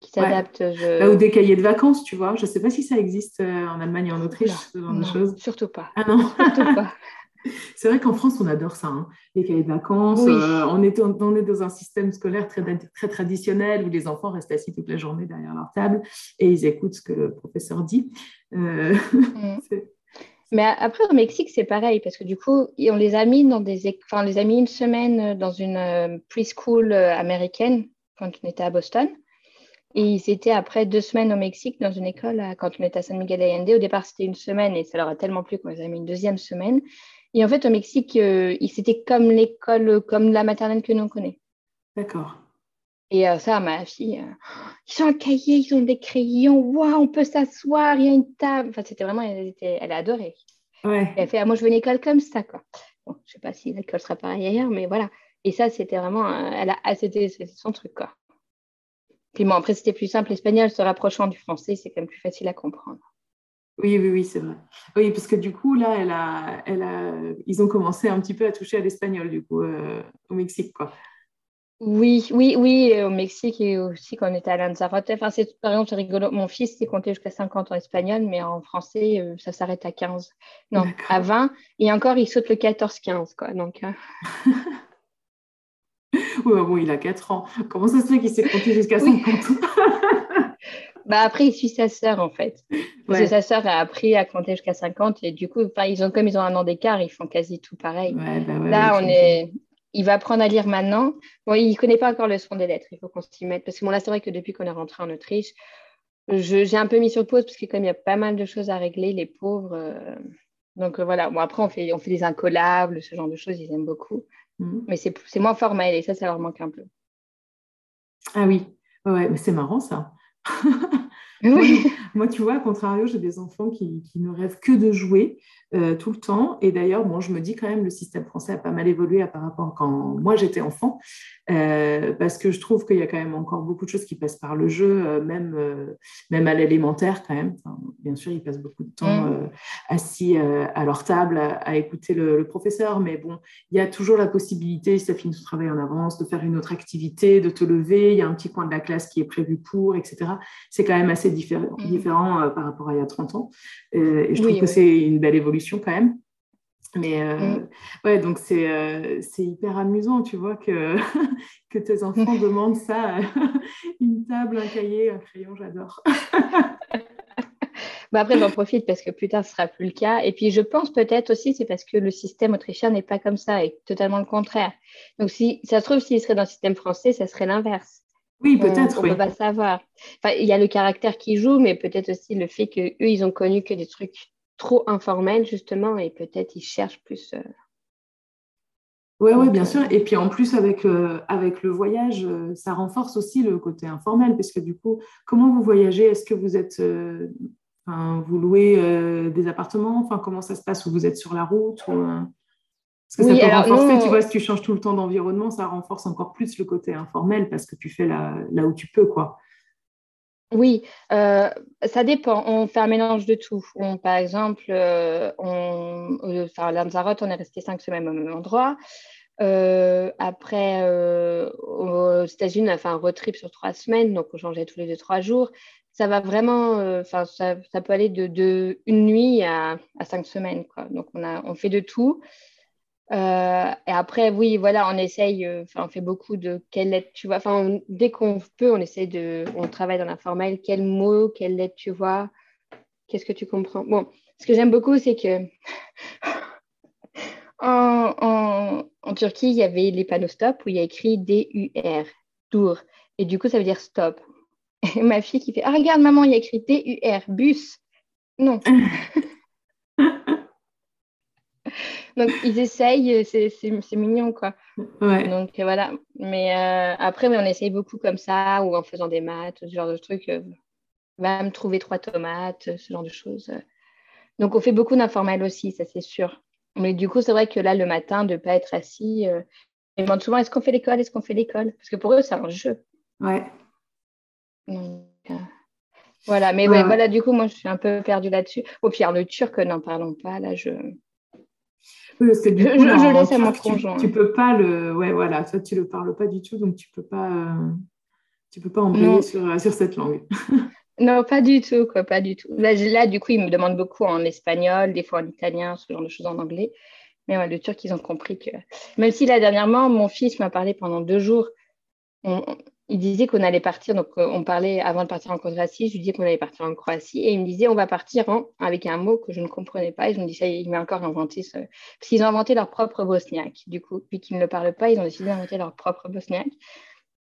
Qui s'adapte. Je... Ou des cahiers de vacances, tu vois. Je ne sais pas si ça existe en Allemagne et en Autriche, ce genre de choses. Surtout pas. Ah non Surtout pas. C'est vrai qu'en France, on adore ça, hein. les cahiers de vacances. Euh, on, est, on, est, dans un système scolaire très, très traditionnel où les enfants restent assis toute la journée derrière leur table et ils écoutent ce que le professeur dit. Euh, mm. Mais après, au Mexique, c'est pareil, parce que du coup, on les a mis dans des, enfin, on les a mis une semaine dans une euh, preschool américaine quand on était à Boston. Et ils étaient après deux semaines au Mexique dans une école quand on était à San Miguel de Allende. Au départ, c'était une semaine et ça leur a tellement plu qu'on les a mis une deuxième semaine. Et en fait, au Mexique, euh, c'était comme l'école, comme la maternelle que nous connaissons. D'accord. Et euh, ça, ma fille, euh, ils ont un cahier, ils ont des crayons, waouh, on peut s'asseoir, il y a une table. Enfin, c'était vraiment, elle, était, elle a adoré. Ouais. elle fait, ah, moi, je veux une école comme ça, quoi. Bon, je sais pas si l'école sera pareille ailleurs, mais voilà. Et ça, c'était vraiment, elle a, c'était son truc, quoi. Après, c'était plus simple. L'espagnol se rapprochant du français, c'est quand même plus facile à comprendre. Oui, oui, oui, c'est vrai. Oui, parce que du coup, là, elle a, elle a, ils ont commencé un petit peu à toucher à l'espagnol, du coup, euh, au Mexique, quoi. Oui, oui, oui, au Mexique et aussi quand on était à Lanzarote. Enfin, c'est, par exemple, c'est rigolo. Mon fils, il comptait jusqu'à 50 en espagnol, mais en français, euh, ça s'arrête à 15. Non, à 20. Et encore, il saute le 14-15, quoi. Donc. Euh. oui, bon, il a 4 ans. Comment ça se fait qu'il s'est compté jusqu'à 50 Bah après, il suit sa sœur en fait. Parce que sa sœur a appris à compter jusqu'à 50 et du coup, ils ont, comme ils ont un an d'écart, ils font quasi tout pareil. Bah là, on est... il va apprendre à lire maintenant. Bon, il ne connaît pas encore le son des lettres, il faut qu'on s'y mette. Parce que bon, là, c'est vrai que depuis qu'on est rentré en Autriche, j'ai un peu mis sur pause parce que comme il y a pas mal de choses à régler, les pauvres. Euh, donc euh, voilà, bon, après, on fait, on fait des incollables, ce genre de choses, ils aiment beaucoup. Mhm. Mais c'est moins formel et ça, ça leur manque un peu. Ah oui, ouais, mais c'est marrant ça. Moi, tu vois, à contrario, j'ai des enfants qui, ne rêvent que de jouer euh, tout le temps. Et d'ailleurs, bon, je me dis quand même, le système français a pas mal évolué par rapport à quand moi j'étais enfant, euh, parce que je trouve qu'il y a quand même encore beaucoup de choses qui passent par le jeu, euh, même, même à l'élémentaire quand même. bien sûr, ils passent beaucoup de temps mm. assis à leur table à, écouter le, le, professeur, mais bon, il y a toujours la possibilité, si tu as fini ton travail en avance, de faire une autre activité, de te lever. Il y a un petit coin de la classe qui est prévu pour, etc. C'est quand même assez différent, mm. différent par rapport à il y a 30 ans. et je trouve que c'est une belle évolution quand même. Mais euh, mm. ouais, donc c'est c'est hyper amusant, tu vois, que, que tes enfants demandent ça, une table, un cahier, un crayon, j'adore. bah après, j'en profite parce que plus tard, ce sera plus le cas. Et puis, je pense peut-être aussi, c'est parce que le système autrichien n'est pas comme ça, et totalement le contraire. Donc, si ça se trouve, s'il serait dans le système français, ça serait l'inverse. Oui, peut-être. On ne peut pas savoir. Enfin, il y a le caractère qui joue, mais peut-être aussi le fait qu'eux, ils ont connu que des trucs trop informel, justement, et peut-être ils cherchent plus. Euh, oui, ouais, bien sûr. Et puis en plus, avec, euh, avec le voyage, euh, ça renforce aussi le côté informel, parce que du coup, comment vous voyagez? Est-ce que vous êtes. vous louez des appartements? Enfin, comment ça se passe? Ou vous êtes sur la route ou, Parce que ça peut renforcer, tu vois, si tu changes tout le temps d'environnement, ça renforce encore plus le côté informel parce que tu fais là, là où tu peux, quoi. Oui, euh, ça dépend. On fait un mélange de tout. par exemple, euh, on, euh, à Lanzarote, on est resté cinq semaines au même endroit. après, aux États-Unis, on a fait un road trip sur trois semaines, donc on changeait tous les deux, trois jours. Ça va vraiment, enfin, ça, peut aller de, une nuit à, cinq semaines. Quoi. Donc, on, a, on fait de tout. Euh, et après, oui, voilà, on essaye, euh, on fait beaucoup de quelle lettre tu vois. Enfin, dès qu'on peut, on essaye de, on travaille dans l'informel. Quel mot, quelle lettre tu vois Qu'est-ce que tu comprends Bon, ce que j'aime beaucoup, c'est que en, Turquie, il y avait les panneaux stop où il y a écrit D-U-R, dur. Et du coup, ça veut dire stop. Et ma fille qui fait Ah, regarde, maman, il y a écrit D-U-R, bus. Non. Donc, ils essayent, c'est mignon, quoi. Donc, voilà. Mais euh, après, on essaye beaucoup comme ça, ou en faisant des maths, ce genre de trucs. Euh, va me trouver trois tomates, ce genre de choses. Donc, on fait beaucoup d'informel aussi, ça, c'est sûr. Mais du coup, c'est vrai que là, le matin, de ne pas être assis, euh, ils demandent souvent est-ce qu'on fait l'école Est-ce qu'on fait l'école? Parce que pour eux, c'est un jeu. Ouais. voilà, mais ouais, voilà, du coup, moi, je suis un peu perdue là-dessus. Au pire, le turc, n'en parlons pas. Là, je je, laisse à mon conjoint. Tu, peux pas le. Ouais, voilà, toi, tu le parles pas du tout, donc tu peux pas. Tu peux pas embrayer sur, sur cette langue. non, pas du tout, quoi, pas du tout. Là, là, du coup, ils me demandent beaucoup en espagnol, des fois en italien, ce genre de choses en anglais. Mais ouais, le turc, ils ont compris que. Même si là, dernièrement, mon fils m'a parlé pendant deux jours. Il disait qu'on allait partir, donc euh, on parlait avant de partir en Croatie, je lui disais qu'on allait partir en Croatie, et il me disait on va partir en... avec un mot que je ne comprenais pas, je me dis ça, il m'a encore inventé ce... Parce qu'ils ont inventé leur propre bosniaque, du coup, vu qu'ils ne le parlent pas, ils ont décidé d'inventer leur propre bosniaque.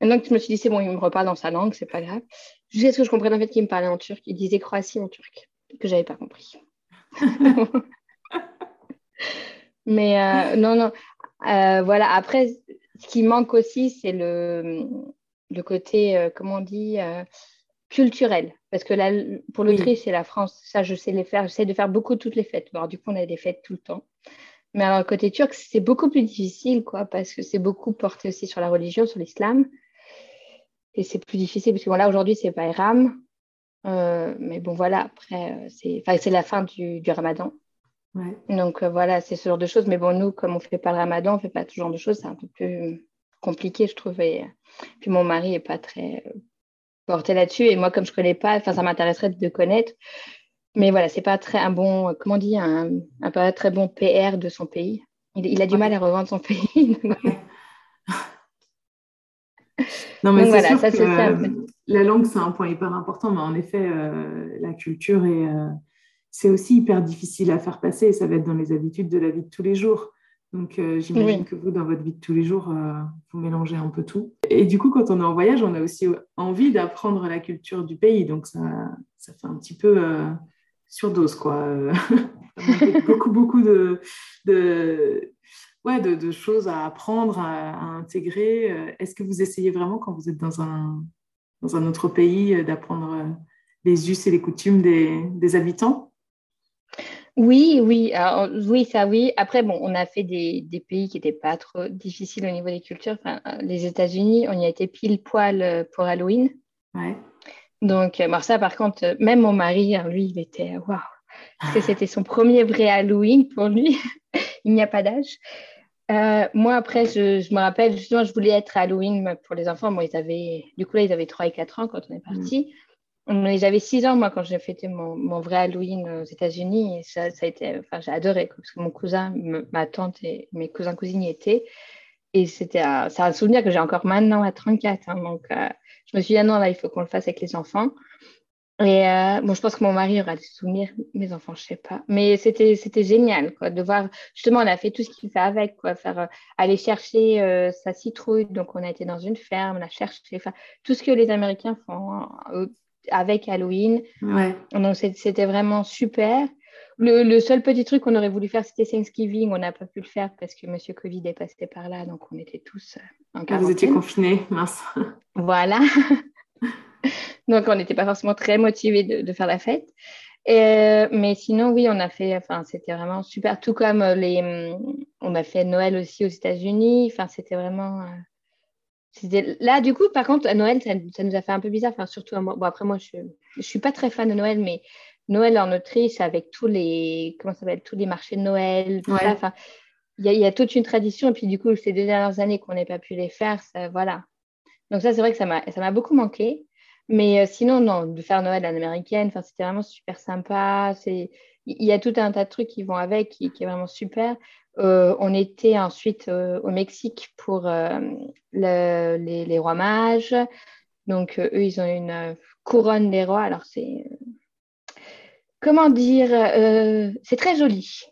Et donc je me suis dit c'est bon, il me reparle dans sa langue, c'est pas grave. Jusqu'à ce que je comprenne en fait qu'il me parlait en turc, il disait Croatie en turc, que j'avais pas compris. Mais euh, non, non. Euh, voilà, après, ce qui manque aussi, c'est le, le côté, euh, comment on dit, culturel. Parce que là, pour l'Autriche et la France, ça, je sais les faire. J'essaie de faire beaucoup toutes les fêtes. Alors, du coup, on a des fêtes tout le temps. Mais alors, côté turc, c'est beaucoup plus difficile, quoi, parce que c'est beaucoup porté aussi sur la religion, sur l'islam. Et c'est plus difficile, parce que voilà, aujourd'hui, c'est pas Euh, mais bon, voilà, après, c'est la fin du, du ramadan. Donc euh, voilà, c'est ce genre de choses. Mais bon, nous, comme on ne fait pas le ramadan, on ne fait pas ce genre de choses, c'est un peu plus compliqué, je trouve. Et, puis mon mari n'est pas très euh, porté là-dessus. Et moi, comme je ne connais pas, ça m'intéresserait de connaître. Mais voilà, c'est pas très un bon, comment on dit, un, un, pas très bon PR de son pays. Il, a du mal à revendre son pays. non, mais c'est sûr que, la langue, c'est un point hyper important. Mais en effet, euh, la culture est c'est aussi hyper difficile à faire passer et ça va être dans les habitudes de la vie de tous les jours. Donc, euh, j'imagine que vous, dans votre vie de tous les jours, euh, vous mélangez un peu tout. Et du coup, quand on est en voyage, on a aussi envie d'apprendre la culture du pays. Donc, ça, ça fait un petit peu euh, surdose, quoi. beaucoup, beaucoup de, de, ouais, de, choses à apprendre, à, intégrer. Est-ce que vous essayez vraiment, quand vous êtes dans un, dans un autre pays, d'apprendre les us et les coutumes des, des habitants? Oui, oui, oui, ça oui. Après, bon, on a fait des, pays qui n'étaient pas trop difficiles au niveau des cultures. Enfin, les États-Unis, on y a été pile poil euh, pour Halloween. Ouais. Donc, euh, ça, par contre, même mon mari, hein, lui, il était waouh, parce que c'était son premier vrai Halloween pour lui. il n'y a pas d'âge. Euh, moi, après, je, me rappelle, justement, je voulais être Halloween pour les enfants. Moi, ils avaient, du coup, là, ils avaient 3 et 4 ans quand on est mm. J'avais six ans, moi, quand j'ai fêté mon, vrai Halloween aux États-Unis. ça, a été, enfin, j'ai adoré, parce que mon cousin, ma tante et mes cousins cousines y étaient. Et c'était c'est un souvenir que j'ai encore maintenant à 34. Hein. donc, euh, je me suis dit, ah non, là, il faut qu'on le fasse avec les enfants. Et euh, bon, je pense que mon mari aura des souvenirs, mes enfants, je sais pas. Mais c'était, génial, quoi, de voir. Justement, on a fait tout ce qu'il fait avec, quoi, faire euh, aller chercher sa citrouille. Donc, on a été dans une ferme, on a cherché, tout ce que les Américains font hein, avec Halloween. Donc c'était vraiment super. Le, seul petit truc qu'on aurait voulu faire, c'était Thanksgiving. On n'a pas pu le faire parce que Monsieur Covid est passé par là, donc on était tous euh, en quarantaine. Ah, vous étiez confinés, mince. Voilà. donc on n'était pas forcément très motivés de, faire la fête. Euh, mais sinon, oui, on a fait, enfin, c'était vraiment super. Tout comme les, on a fait Noël aussi aux États-Unis. Enfin, c'était vraiment, euh, Là, du coup, par contre, à Noël, ça, nous a fait un peu bizarre. Enfin, surtout à moi. Bon, après, moi, je ne suis pas très fan de Noël, mais Noël en Autriche, avec tous les, comment ça tous les marchés de Noël, tout ça. Enfin, il y, a toute une tradition. Et puis, du coup, ces deux dernières années qu'on n'ait pas pu les faire, ça, voilà. Donc, ça, c'est vrai que ça m'a beaucoup manqué. Mais euh, sinon, non, de faire Noël à l'américaine, c'était vraiment super sympa. Il y a tout un tas de trucs qui vont avec, qui, qui est vraiment super. Euh, on était ensuite euh, au Mexique pour euh, les, rois mages. Donc, eux, ils ont une couronne des rois. Alors, c'est. Comment dire C'est très joli.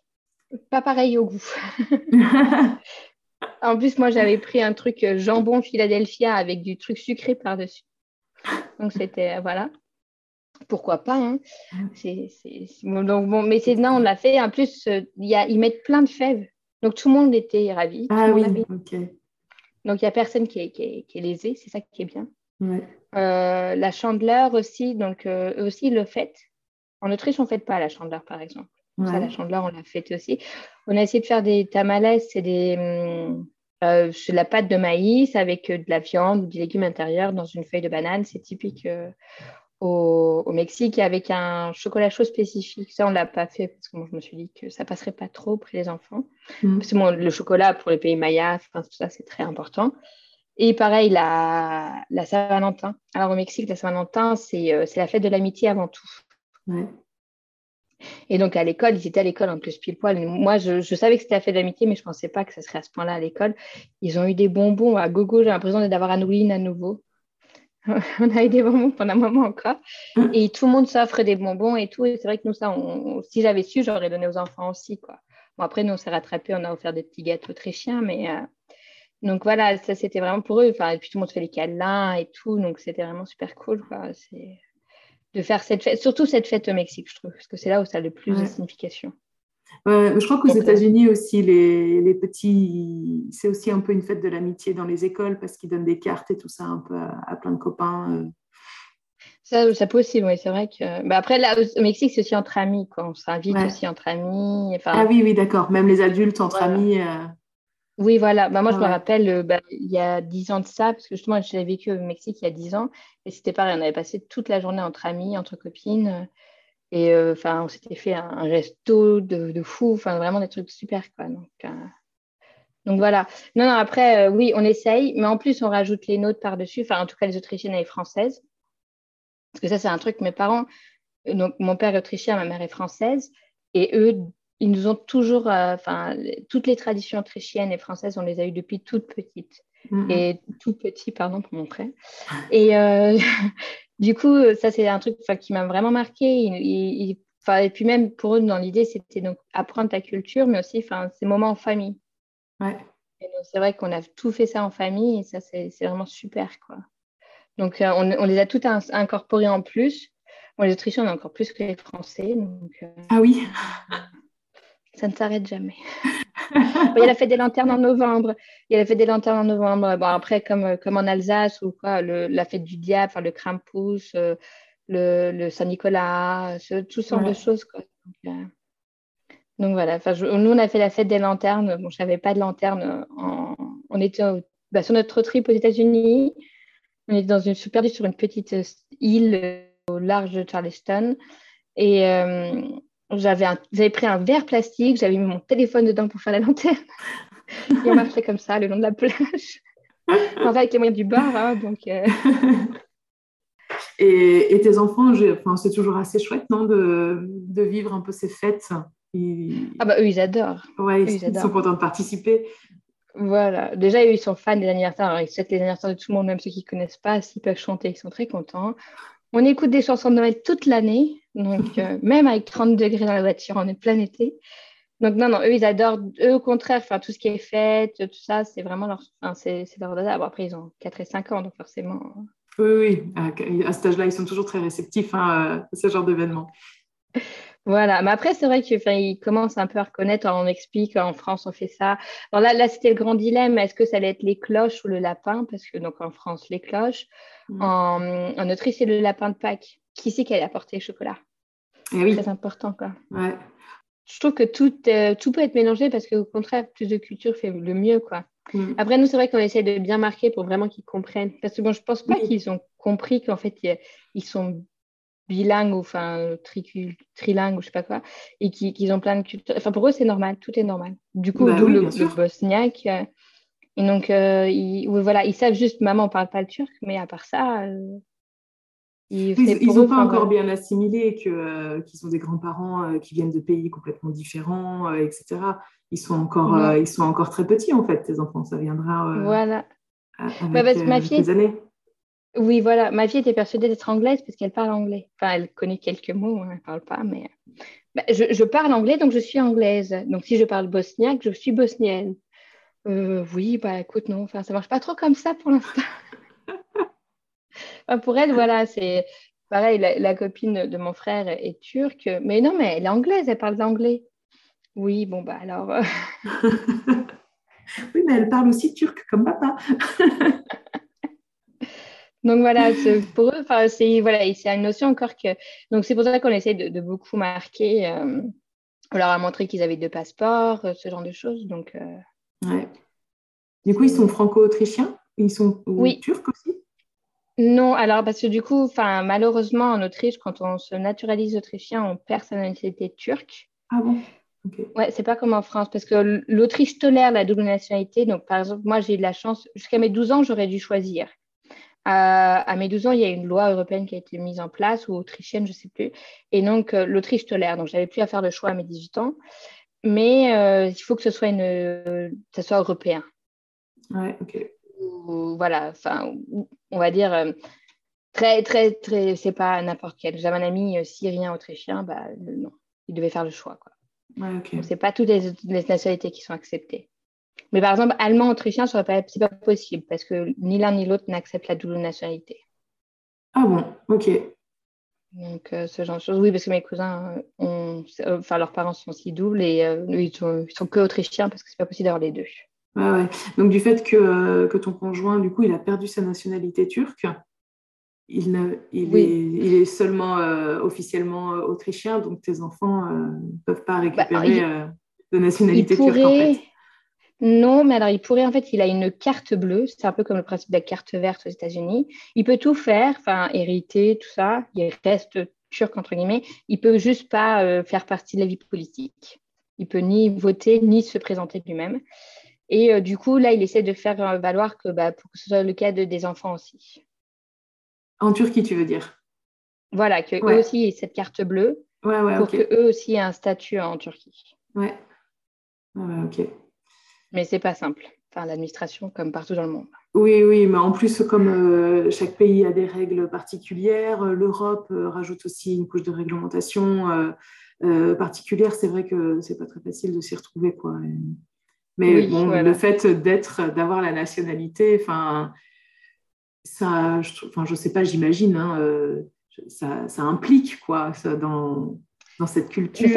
Pas pareil au goût. en plus, moi, j'avais pris un truc jambon Philadelphia avec du truc sucré par-dessus. Donc, c'était. Voilà pourquoi pas hein. c'est, bon, mais c'est non on l'a fait en plus ils mettent plein de fèves donc tout le monde était ravi. Ah oui. Donc il n'y a personne qui est, qui, lésé, c'est ça qui est bien. Euh, la chandeleur aussi, donc euh, eux aussi le fait. En Autriche, on ne fait pas la chandeleur, par exemple. la chandeleur, on l'a fait aussi. On a essayé de faire des tamales, c'est des, hum, euh, de la pâte de maïs avec de la viande ou des légumes intérieurs dans une feuille de banane. C'est typique au, Mexique avec un chocolat chaud spécifique. Ça, on ne l'a pas fait parce que moi, je me suis dit que ça passerait pas trop pour les enfants. Mm. Parce que le chocolat pour les pays mayas, tout ça, c'est très important. Et pareil, la, la Saint-Valentin. Alors au Mexique, la Saint-Valentin, c'est euh, la fête de l'amitié avant tout. Et donc à l'école, ils étaient à l'école en plus pile poil. Moi, je, savais que c'était la fête d'amitié, mais je ne pensais pas que ça serait à ce point-là à l'école. Ils ont eu des bonbons à gogo. J'ai l'impression d'avoir un à nouveau. on a eu des bonbons pendant un moment encore. Mm. Et tout le monde s'offre des bonbons et tout. Et c'est vrai que nous, ça, si j'avais su, j'aurais donné aux enfants aussi. Quoi. Bon, après, nous, on s'est rattrapés, on a offert des petits gâteaux très chiens. Mais euh, donc voilà, ça, c'était vraiment pour eux. Enfin, et puis tout le monde fait les câlins et tout. Donc c'était vraiment super cool. Quoi. C'est de faire cette fête, surtout cette fête au Mexique, je trouve, parce que c'est là où ça a le plus de signification je crois qu'aux États-Unis aussi, les, les petits, c'est aussi un peu une fête de l'amitié dans les écoles parce qu'ils donnent des cartes et tout ça un peu à, plein de copains. Euh. Ça, ça peut aussi, oui, c'est vrai que. Bah après, là, au Mexique, c'est aussi entre amis, quoi. On s'invite aussi entre amis. Enfin... Ah oui, oui, d'accord. Même les adultes entre amis. Euh. Oui, voilà. Bah, moi, je me rappelle, euh, bah, il y a dix ans de ça, parce que justement, j'ai vécu au Mexique il y a dix ans, et c'était pareil, on avait passé toute la journée entre amis, entre copines. Et euh, on s'était fait un, resto de, fou, enfin vraiment des trucs super quoi. Donc, euh, donc voilà. Non, non, après, euh, oui, on essaye, mais en plus, on rajoute les notes par-dessus, enfin en tout cas les autrichiennes et les françaises. Parce que ça, c'est un truc, mes parents, donc mon père est autrichien, ma mère est française, et eux, ils nous ont toujours, enfin, toutes les traditions autrichiennes et françaises, on les a eues depuis toute petite. Mm-hmm. Et tout petit, pardon pour mon frère. Et, du coup, ça, c'est un truc qui m'a vraiment marqué. et puis même pour eux, dans l'idée, c'était donc apprendre ta culture, mais aussi ces moments en famille. Ouais. C'est vrai qu'on a tout fait ça en famille et ça, c'est vraiment super. Quoi. Donc, euh, on, les a tout incorporés en plus. les Autrichiens, on a encore plus que les Français. Donc, euh, ah oui Ça ne s'arrête jamais. il y a la fête des lanternes en novembre. Il y a la fête des lanternes en novembre. Bon, après, comme, comme en Alsace, ou quoi, le, la fête du diable, enfin, le Krampus, euh, le, le Saint-Nicolas, tout ce genre de choses. Quoi. Donc, euh, donc voilà, enfin, nous, on a fait la fête des lanternes. Bon, je n'avais pas de lanterne. En... On était bah, sur notre trip aux États-Unis. On était dans une, sur une petite euh, île au large de Charleston. Et, j'avais pris un verre plastique, j'avais mis mon téléphone dedans pour faire la lanterne. et on marchait comme ça le long de la plage. enfin, avec les moyens du bar, hein, donc. Euh. Et, tes enfants, enfin, c'est toujours assez chouette, non, de, de, vivre un peu ces fêtes. Ah bah eux, ils adorent. Ouais, ils, sont contents de participer. Voilà. Déjà, ils sont fans des anniversaires. ils souhaitent les anniversaires de tout le monde, même ceux qui ne connaissent pas. S'ils peuvent chanter, ils sont très contents. On écoute des chansons de Noël toute l'année. Donc, euh, même avec 30 degrés dans la voiture, on est plein été. Donc, non, non, eux, ils adorent, eux, au contraire, enfin, tout ce qui est fête, tout ça, c'est vraiment leur, enfin, c'est, leur dada. Bon, après, ils ont 4 et 5 ans, donc forcément. Oui, oui, à, cet âge-là, ils sont toujours très réceptifs hein, à ce genre d'événement. Voilà, mais après, c'est vrai qu'ils commencent un peu à reconnaître, on explique, en France, on fait ça. Alors là, là c'était le grand dilemme, est-ce que ça allait être les cloches ou le lapin? Parce que donc en France, les cloches. Mm. En, en Autriche, c'est le lapin de Pâques. Qui c'est qui a apporté le chocolat? Eh oui. C'est important, quoi. Ouais. Je trouve que tout, euh, tout peut être mélangé parce qu'au contraire, plus de culture fait le mieux, quoi. Mm. Après, nous, c'est vrai qu'on essaie de bien marquer pour vraiment qu'ils comprennent. Parce que bon, je pense pas qu'ils ont compris qu'en fait, ils sont bilingues ou enfin trilingues ou je sais pas quoi et qu'ils ont plein de cultures. Enfin, pour eux, c'est normal, tout est normal. Du coup, bah le, bosniaque. Euh, et donc, euh, ils, voilà, ils savent juste, maman parle pas le turc, mais à part ça, ils n'ont pas encore bien assimilé euh, qu'ils sont des grands-parents euh, qui viennent de pays complètement différents, euh, etc. Ils sont, encore, ils sont encore très petits, en fait, tes enfants. Ça viendra voilà. avec bah, ma fille, les années. Oui, voilà. Ma fille était persuadée d'être anglaise parce qu'elle parle anglais. Enfin, elle connaît quelques mots, hein, elle ne parle pas, mais... Bah, je, parle anglais, donc je suis anglaise. Donc, si je parle bosniaque, je suis bosnienne. oui, bah écoute, non, enfin, ça marche pas trop comme ça pour l'instant. pour elle, voilà, c'est pareil, la, copine de mon frère est turque, mais non, mais elle est anglaise, elle parle anglais. Oui, bon, bah alors. Euh. oui, mais elle parle aussi turc comme papa. Donc voilà, pour eux, c'est voilà, une notion encore que. Donc c'est pour ça qu'on essaie de, beaucoup marquer. Euh, on leur a montré qu'ils avaient deux passeports, euh, ce genre de choses. Donc. Ouais. Du coup, ils sont franco-autrichiens? Ils sont oui. turcs aussi? Non, alors parce que du coup, malheureusement, en Autriche, quand on se naturalise autrichien, on perd sa nationalité turque. Ah bon? Ouais, c'est pas comme en France, parce que l'Autriche tolère la double nationalité. Donc, par exemple, moi, j'ai eu de la chance, jusqu'à mes 12 ans, j'aurais dû choisir. À mes 12 ans, il y a une loi européenne qui a été mise en place, ou autrichienne, je ne sais plus. Et donc, euh, l'Autriche tolère. Donc, j'avais plus à faire le choix à mes 18 ans. Mais euh, il faut que ce soit, une, ça soit européen. Ouais, ok. voilà, enfin, on va dire euh, très, très, très, c'est pas n'importe quel. J'avais un ami syrien, autrichien, bah non, il devait faire le choix, quoi. Ouais, c'est pas toutes les, nationalités qui sont acceptées. Mais par exemple, allemand, autrichien, ce n'est pas, pas possible parce que ni l'un ni l'autre n'accepte la double nationalité. Ah bon, ok. Donc, euh, ce genre de choses. Oui, parce que mes cousins, ont, enfin, leurs parents sont aussi doubles et euh, ils, sont, sont que autrichiens parce que c'est pas possible d'avoir les deux. Ouais, ouais. Donc, du fait que, euh, que ton conjoint, du coup, il a perdu sa nationalité turque, il, il, est, seulement euh, officiellement euh, autrichien, donc tes enfants ne euh, peuvent pas bah, récupérer de nationalité turque en fait. Non, mais alors il pourrait, en fait, il a une carte bleue, c'est un peu comme le principe de la carte verte aux États-Unis. Il peut tout faire, enfin, hériter, tout ça, il reste turc, entre guillemets. Il peut juste pas faire partie de la vie politique. Il peut ni voter, ni se présenter lui-même. Et du coup, là, il essaie de faire valoir que bah, pour que ce soit le cas de, des enfants aussi. En Turquie, tu veux dire? Voilà, que eux aussi aient cette carte bleue ouais, ouais, pour que eux aussi aient un statut en Turquie. Ouais. ok. Mais c'est pas simple. Enfin, l'administration, comme partout dans le monde. Oui, oui, mais en plus, comme euh, chaque pays a des règles particulières, euh, l'Europe euh, rajoute aussi une couche de réglementation particulière. C'est vrai que c'est pas très facile de s'y retrouver, quoi. Mais bon, le fait d'être, d'avoir la nationalité, enfin, ça, je, enfin, je sais pas, j'imagine, hein, ça, ça, implique quoi, ça, dans, dans cette culture.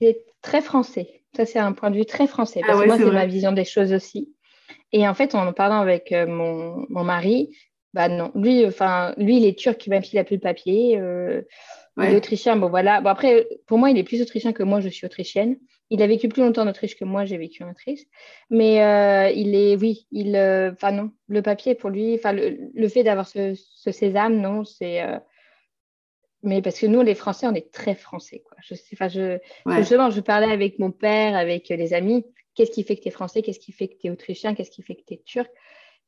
c'est très français. Ça, c'est un point de vue très français. Ah parce que moi, c'est ma vision des choses aussi. Et en fait, en parlant avec euh, mon, mon, mari, bah non, lui, enfin, lui, il est turc, même s'il n'a plus de papier. Euh, il est autrichien. Bon, voilà. Bon, après, pour moi, il est plus autrichien que moi, je suis autrichienne. Il a vécu plus longtemps en Autriche que moi, j'ai vécu en Autriche. Mais euh, il est, oui, il, euh, enfin non, le papier pour lui, enfin le, fait d'avoir ce, sésame, non, c'est. Euh, mais parce que nous, les Français, on est très français, quoi. Je sais, justement, je parlais avec mon père, avec les amis. Qu'est-ce qui fait que tu es français? Qu'est-ce qui fait que tu es autrichien? Qu'est-ce qui fait que tu es turc?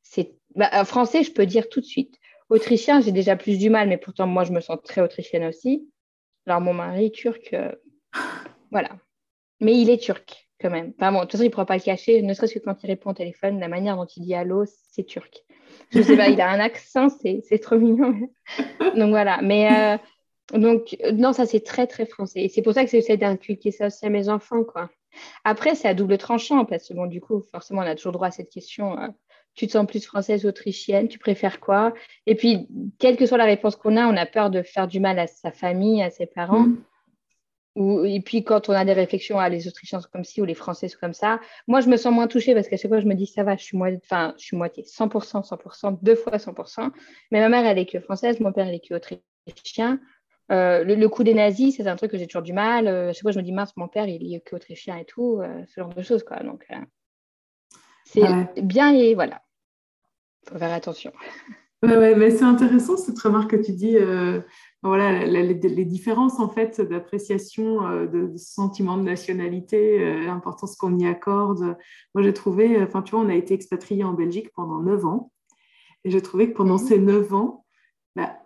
C'est bah, français, je peux dire tout de suite. Autrichien, j'ai déjà plus du mal, mais pourtant, moi, je me sens très autrichienne aussi. Alors, mon mari, turc, voilà. Mais il est turc quand même. Enfin bon, de toute façon, il ne pourra pas le cacher, ne serait-ce que quand il répond au téléphone, la manière dont il dit allô, c'est turc. Je sais pas, il a un accent, c'est trop mignon. donc voilà, mais euh, donc non, ça c'est très très français. Et c'est pour ça que j'essaie d'inculquer ça aussi à mes enfants, quoi. Après, c'est à double tranchant, parce que bon, du coup, forcément, on a toujours droit à cette question. Euh, tu te sens plus française ou autrichienne Tu préfères quoi? Et puis, quelle que soit la réponse qu'on a, on a peur de faire du mal à sa famille, à ses parents. Mm et puis quand on a des réflexions, à les Autrichiens sont comme ci ou les Français sont comme ça, moi je me sens moins touchée parce qu'à chaque fois je me dis ça va, je suis, moitié, enfin, je suis moitié, 100%, 100%, deux fois 100%. Mais ma mère elle est que française, mon père il est que autrichien. Euh, le, coup des nazis, c'est un truc que j'ai toujours du mal. Euh, chaque fois je me dis mince, mon père il est que autrichien et tout, euh, ce genre de choses quoi. Donc c'est bien et voilà, faut faire attention. Ouais, mais c'est intéressant cette remarque que tu dis voilà, les, différences en fait d'appréciation euh, de, de, sentiment de nationalité, euh, l'importance qu'on y accorde. Moi, j'ai trouvé, enfin, tu vois, on a été expatrié en Belgique pendant neuf ans, et j'ai trouvé que pendant mhm. ces neuf ans, bah,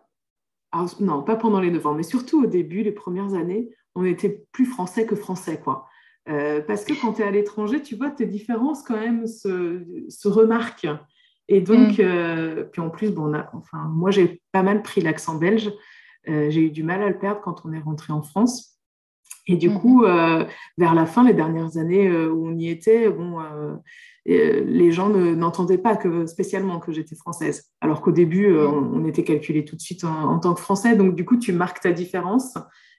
non, pas pendant les neuf ans, mais surtout au début, les premières années, on était plus français que français, quoi. Euh, parce que quand tu es à l'étranger, tu vois, tes différences quand même se, se remarquent. Et donc, mhm. puis en plus, bon, enfin, moi, j'ai pas mal pris l'accent belge. Euh, j'ai eu du mal à le perdre quand on est rentré en France. Et du mhm. coup, euh, vers la fin, les dernières années euh, où on y était, bon, les gens n'entendaient pas que, spécialement que j'étais française. Alors qu'au début, mhm. on, était calculé tout de suite en, tant que français. Donc, du coup, tu marques ta différence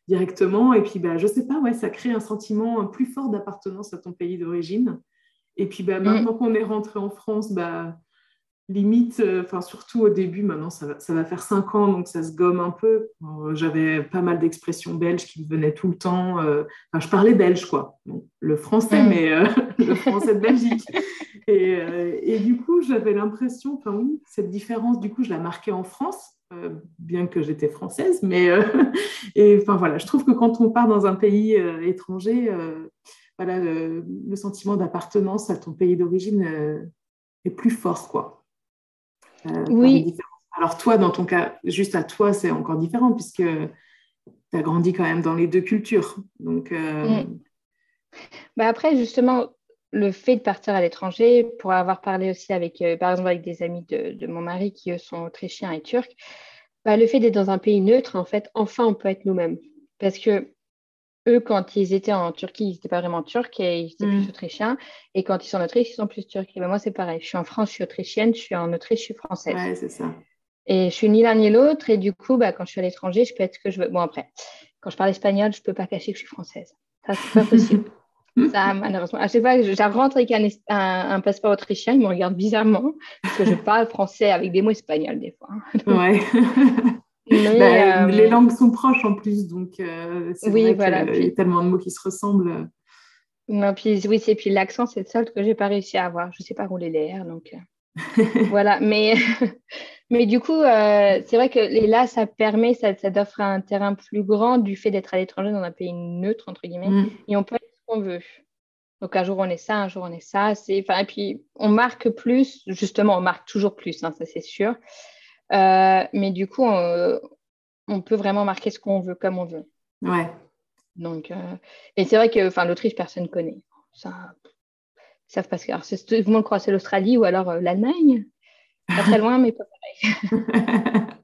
directement. Et puis, bah, je sais pas, ouais, ça crée un sentiment plus fort d'appartenance à ton pays d'origine. Et puis, bah, mhm. maintenant qu'on est rentré en France, bah, limite, euh, enfin surtout au début, maintenant ça va, ça va, faire cinq ans, donc ça se gomme un peu. J'avais pas mal d'expressions belges qui venaient tout le temps. Euh, enfin, je parlais belge, quoi. le français, mm. mais euh, le français de Belgique. et, du coup, j'avais l'impression, enfin oui, cette différence, du coup, je la marquais en France, bien que j'étais française, mais et enfin voilà, je trouve que quand on part dans un pays étranger, voilà, le, le sentiment d'appartenance à ton pays d'origine est plus fort, quoi. Oui. Alors toi, dans ton cas, juste à toi, c'est encore différent puisque tu as grandi quand même dans les deux cultures. Donc, euh, mm. bah après, justement, le fait de partir à l'étranger, pour avoir parlé aussi avec, euh, par exemple, avec des amis de, mon mari qui, eux, sont autrichiens et turcs, bah, le fait d'être dans un pays neutre, en fait, enfin, on peut être nous-mêmes. Parce que eux, quand ils étaient en Turquie, ils n'étaient pas vraiment turcs et ils étaient plus mm. autrichiens. Et quand ils sont en Autriche, ils sont plus turcs. Et ben, moi, c'est pareil. Je suis en France, je suis autrichienne. Je suis en Autriche, je suis française. Ouais, c'est ça. Et je suis ni l'un ni l'autre. Et du coup, bah, quand je suis à l'étranger, je peux être ce que je veux. Bon, après, quand je parle espagnol, je ne peux pas cacher que je suis française. Ça, c'est pas possible. ça, malheureusement. À chaque fois que je rentre avec un, un, passeport autrichien, ils me regardent bizarrement parce que je parle français avec des mots espagnols des fois. ouais. Bah, les euh, langues sont proches en plus, donc euh, c'est oui, vrai voilà, qu'il y a tellement de mots qui se ressemblent. Non, puis, oui, c'est puis l'accent, c'est le seul que j'ai pas réussi à avoir. Je ne sais pas rouler les R, donc euh, voilà. Mais Mais du coup, euh, c'est vrai que là, ça permet, ça, ça offre un terrain plus grand du fait d'être à l'étranger dans un pays neutre, entre guillemets, mm. et on peut être ce qu'on veut. Donc un jour on est ça, un jour on est ça. et puis on marque plus, justement, on marque toujours plus, hein, ça c'est sûr. Euh, mais du coup, on, peut vraiment marquer ce qu'on veut comme on veut. Ouais. Donc, euh, et c'est vrai que enfin, l'Autriche, personne ne connaît. Ça, ils savent pas ce que. Alors, tout le monde croit c'est l'Australie ou alors l'Allemagne. Pas très loin, mais pas pareil.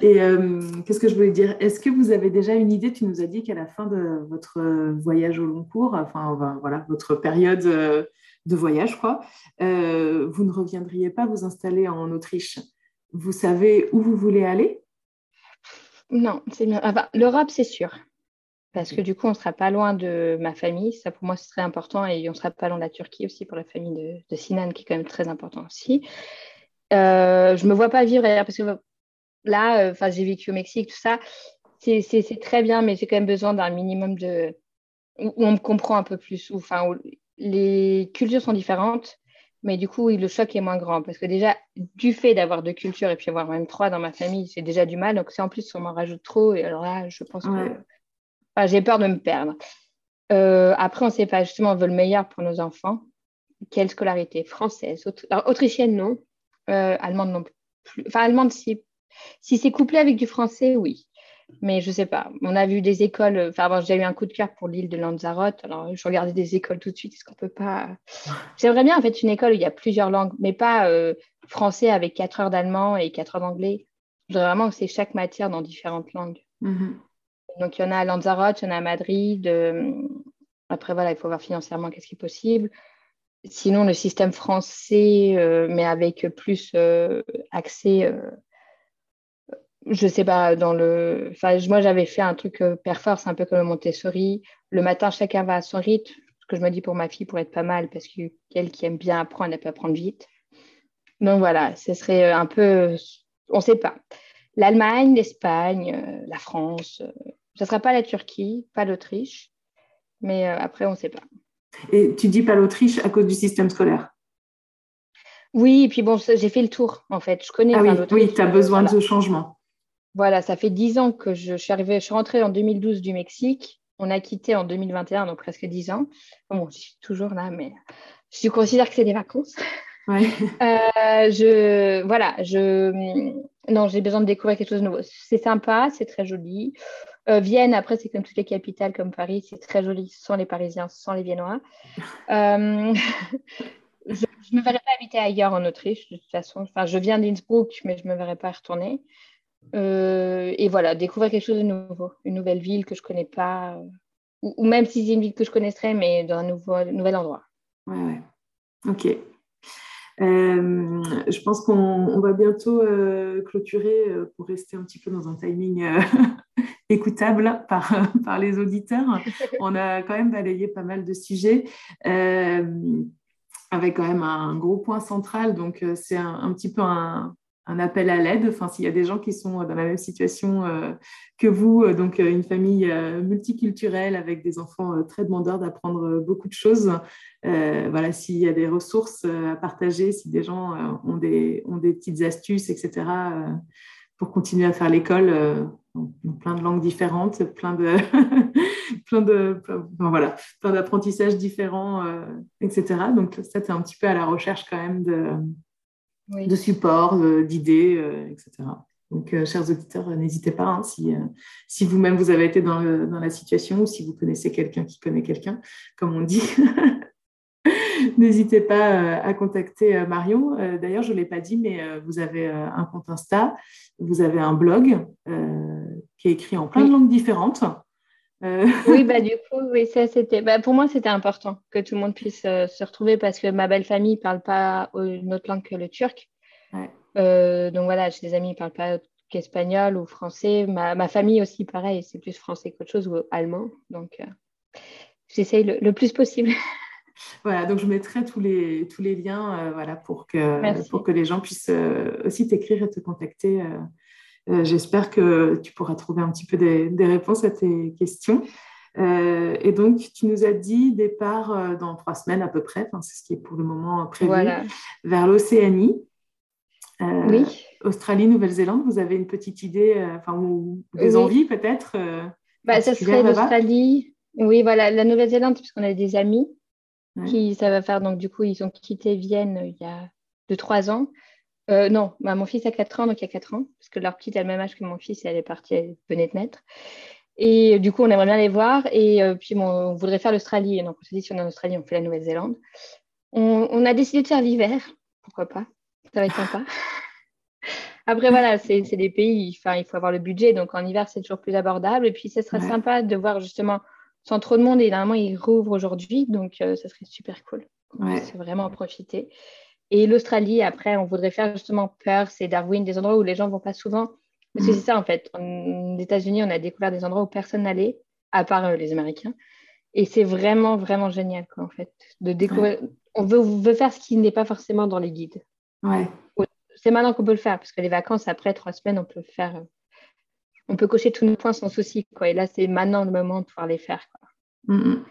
Et euh, qu'est-ce que je voulais dire? Est-ce que vous avez déjà une idée? Tu nous as dit qu'à la fin de votre voyage au long cours, enfin voilà, votre période euh, de voyage, quoi, euh, vous ne reviendriez pas vous installer en Autriche? Vous savez où vous voulez aller? Non, c'est bien. L'Europe, c'est sûr. Parce que du coup, on ne sera pas loin de ma famille. Ça, pour moi, ce serait important. Et on ne sera pas loin de la Turquie aussi pour la famille de, Sinan, qui est quand même très important aussi. Euh, je ne me vois pas vivre parce que là, euh, enfin, j'ai vécu au Mexique, tout ça. C'est très bien, mais j'ai quand même besoin d'un minimum de. où on me comprend un peu plus. Enfin, les cultures sont différentes. Mais du coup, le choc est moins grand parce que déjà, du fait d'avoir deux cultures et puis avoir même trois dans ma famille, c'est déjà du mal. Donc, c'est en plus, on m'en rajoute trop. Et alors là, je pense que j'ai peur de me perdre. Euh, après, on ne sait pas, justement, on veut le meilleur pour nos enfants. Quelle scolarité? Française Autrichienne, non. Euh, allemande, non plus. Enfin, allemande, si. Si c'est couplé avec du français, oui. Mais je ne sais pas. On a vu des écoles. Enfin, j'ai eu un coup de cœur pour l'île de Lanzarote. Alors, je regardais des écoles tout de suite. Est-ce qu'on peut pas. J'aimerais bien, en fait, une école où il y a plusieurs langues, mais pas euh, français avec 4 heures d'allemand et 4 heures d'anglais. Je voudrais vraiment que c'est chaque matière dans différentes langues. Mm-hmm. Donc, il y en a à Lanzarote, il y en a à Madrid. Euh, après, voilà, il faut voir financièrement qu'est-ce qui est possible. Sinon, le système français, euh, mais avec plus accès, je ne sais pas, dans le. Enfin, moi, j'avais fait un truc perforce, un peu comme le Montessori. Le matin, chacun va à son rythme. Ce que je me dis pour ma fille pourrait être pas mal parce qu'elle qui aime bien apprendre, elle peut apprendre vite. Donc voilà, ce serait un peu. On ne sait pas. L'Allemagne, l'Espagne, la France, ce ne sera pas la Turquie, pas l'Autriche, mais euh, après, on ne sait pas. Et tu dis pas l'Autriche à cause du système scolaire? Oui, et puis bon, j'ai fait le tour, en fait. Je connais ah oui, oui tu as besoin de ce changement. Voilà, ça fait dix ans que je, suis arrivée, je suis rentrée en 2012 du Mexique. On a quitté en 2021, donc presque dix ans. Bon, je suis toujours là, mais je considère que c'est des vacances. Ouais. Euh, je, voilà, je, non, j'ai besoin de découvrir quelque chose de nouveau. C'est sympa, c'est très joli. Euh, Vienne, après, c'est comme toutes les capitales comme Paris, c'est très joli sans les Parisiens, sans les Viennois. Euh, je ne me verrais pas habiter ailleurs en Autriche, de toute façon. Enfin, je viens d'Innsbruck, mais je ne me verrais pas retourner. Euh, et voilà, découvrir quelque chose de nouveau, une nouvelle ville que je connais pas, ou, même si c'est une ville que je connaîtrais, mais dans un nouveau, nouvel endroit. Ouais, ouais. Ok. Euh, je pense qu'on va bientôt euh, clôturer euh, pour rester un petit peu dans un timing écoutable par, par les auditeurs. On a quand même balayé pas mal de sujets avec quand même un gros point central. Donc, c'est un, petit peu un, un appel à l'aide. Enfin, s'il y a des gens qui sont dans la même situation que vous, donc une famille multiculturelle avec des enfants très demandeurs d'apprendre beaucoup de choses. voilà, s'il y a des ressources à partager, si des gens ont, des, ont des petites astuces, etc., pour continuer à faire l'école plein de langues différentes, plein de, plein de, voilà, plein d'apprentissages différents, euh, etc. Donc ça, es un petit peu à la recherche quand même de, de support, d'idées, euh, etc. Donc, euh, chers auditeurs, n'hésitez pas hein, si, si vous-même vous avez été dans, dans, la situation ou si vous connaissez quelqu'un qui connaît quelqu'un, comme on dit. N'hésitez pas à contacter Marion. D'ailleurs, je ne l'ai pas dit, mais vous avez un compte Insta, vous avez un blog qui est écrit en plein de langues différentes. Euh, oui, bah, du coup, oui, ça, c'était, bah, pour moi, c'était important que tout le monde puisse euh, se retrouver parce que ma belle famille ne parle pas une autre langue que le turc. Euh, donc voilà, j'ai des amis qui ne parlent pas qu'espagnol ou français. Ma, ma, famille aussi, pareil, c'est plus français qu'autre chose ou allemand. Donc, j'essaye le, plus possible. Voilà, donc je mettrai tous les, tous les liens voilà, pour, que, pour que les gens puissent aussi t'écrire et te contacter j'espère que tu pourras trouver un petit peu des, réponses à tes questions. Euh, et donc, tu nous as dit départ euh, dans trois semaines à peu près, c'est ce qui est pour le moment prévu, vers l'Océanie. oui. Australie, Nouvelle-Zélande, vous avez une petite idée, enfin, ou des envies peut-être bah, Ça serait l'Australie. Oui, voilà, la Nouvelle-Zélande, puisqu'on a des amis qui, ça va faire, donc du coup, ils ont quitté Vienne il y a deux, trois ans. Euh, non, bah, mon fils a 4 ans, donc il y a 4 ans, parce que leur petite a le même âge que mon fils et elle est partie, elle venait de naître. Et du coup, on aimerait bien les voir. Et euh, puis, on voudrait faire l'Australie. Donc, on s'est dit, si on est en Australie, on fait la Nouvelle-Zélande. On, a décidé de faire l'hiver. Pourquoi pas? Ça va être sympa. Après, voilà, c'est des pays, enfin, il faut avoir le budget. Donc, en hiver, c'est toujours plus abordable. Et puis, ce serait sympa de voir justement sans trop de monde. Et normalement, ils rouvrent aujourd'hui. Donc, euh, ça serait super cool. Ouais. C'est vraiment en profiter. Et l'Australie, après, on voudrait faire justement Perth et Darwin, des endroits où les gens vont pas souvent. Parce que mm. c'est ça, en fait. En, aux États-Unis, on a découvert des endroits où personne n'allait, à part euh, les Américains. Et c'est vraiment, vraiment génial, quoi, en fait, de découvrir. On veut, veut, faire ce qui n'est pas forcément dans les guides. Ouais. C'est maintenant qu'on peut le faire, parce que les vacances, après trois semaines, on peut faire. Euh, on peut cocher tous nos points sans souci, quoi. Et là, c'est maintenant le moment de pouvoir les faire, quoi. Mm, mm.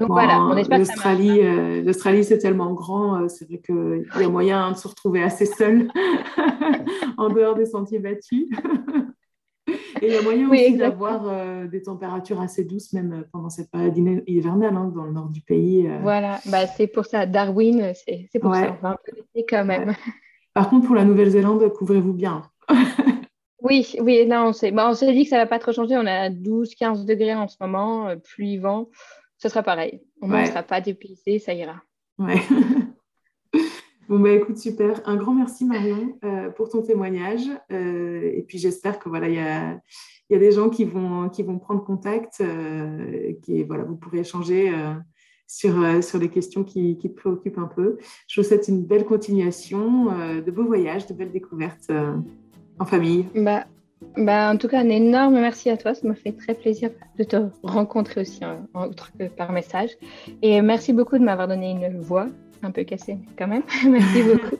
Donc voilà, on espère L'Australie, euh, l'Australie, c'est tellement grand, euh, c'est vrai qu'il y a moyen de se retrouver assez seul en dehors des sentiers battus. Et il y a moyen aussi d'avoir euh, des températures assez douces, même pendant cette période hivernale, hein, dans le nord du pays. Voilà, bah, c'est pour ça. Darwin, c'est pour ça. On va un peu quand même. Par contre, pour la Nouvelle-Zélande, couvrez-vous bien. oui, oui, là, on s'est bah, dit que ça ne va pas trop changer. On a 12-15 degrés en ce moment, pluie, vent ce sera pareil. On ne sera pas dépaysé, ça ira. Ouais. bon, bah écoute, super. Un grand merci, Marion, euh, pour ton témoignage. Euh, et puis, j'espère que voilà, il y a, y a, des gens qui vont, qui vont prendre contact, euh, qui, voilà, vous pourrez échanger sur, sur les questions qui, qui, te préoccupent un peu. Je vous souhaite une belle continuation, de beaux voyages, de belles découvertes en famille. Bah, bah, en tout cas, un énorme merci à toi. Ça m'a fait très plaisir de te rencontrer aussi, hein, autre que par message. Et merci beaucoup de m'avoir donné une voix un peu cassée quand même. merci beaucoup.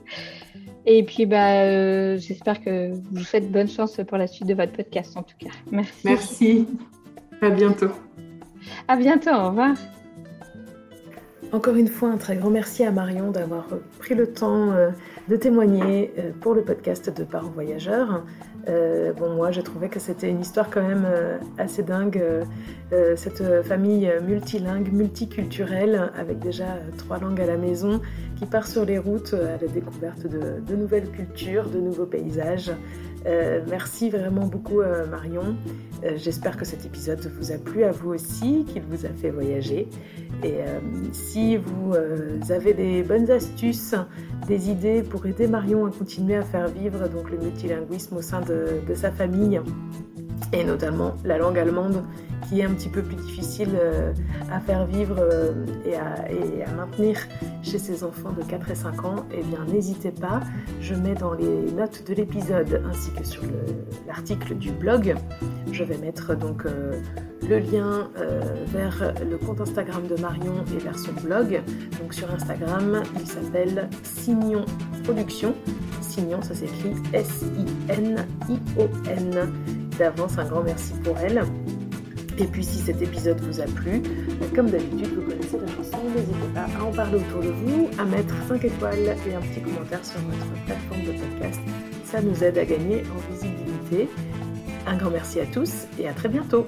Et puis, bah, euh, j'espère que vous faites bonne chance pour la suite de votre podcast, en tout cas. Merci. Merci. À bientôt. À bientôt. Au revoir. Encore une fois, un très grand merci à Marion d'avoir pris le temps euh, de témoigner euh, pour le podcast de Parents Voyageurs. Euh, bon, moi, j'ai trouvé que c'était une histoire quand même euh, assez dingue. Euh, cette famille multilingue, multiculturelle, avec déjà trois langues à la maison, qui part sur les routes à la découverte de, de nouvelles cultures, de nouveaux paysages. Merci vraiment beaucoup Marion. J'espère que cet épisode vous a plu à vous aussi, qu'il vous a fait voyager. Et si vous avez des bonnes astuces, des idées pour aider Marion à continuer à faire vivre donc le multilinguisme au sein de de, sa famille et notamment la langue allemande qui est un petit peu plus difficile euh, à faire vivre euh, et à, maintenir chez ses enfants de 4 et 5 ans, eh bien n'hésitez pas, je mets dans les notes de l'épisode ainsi que sur l'article du blog, je vais mettre donc euh, le lien vers le compte Instagram de Marion et vers son blog. Donc sur Instagram, il s'appelle Signon Production Signon, ça s'écrit S-I-N-I-O-N. D'avance, un grand merci pour elle. Et puis si cet épisode vous a plu, comme d'habitude, vous connaissez la chanson, n'hésitez pas à en parler autour de vous, à mettre 5 étoiles et un petit commentaire sur votre plateforme de podcast. Ça nous aide à gagner en visibilité. Un grand merci à tous et à très bientôt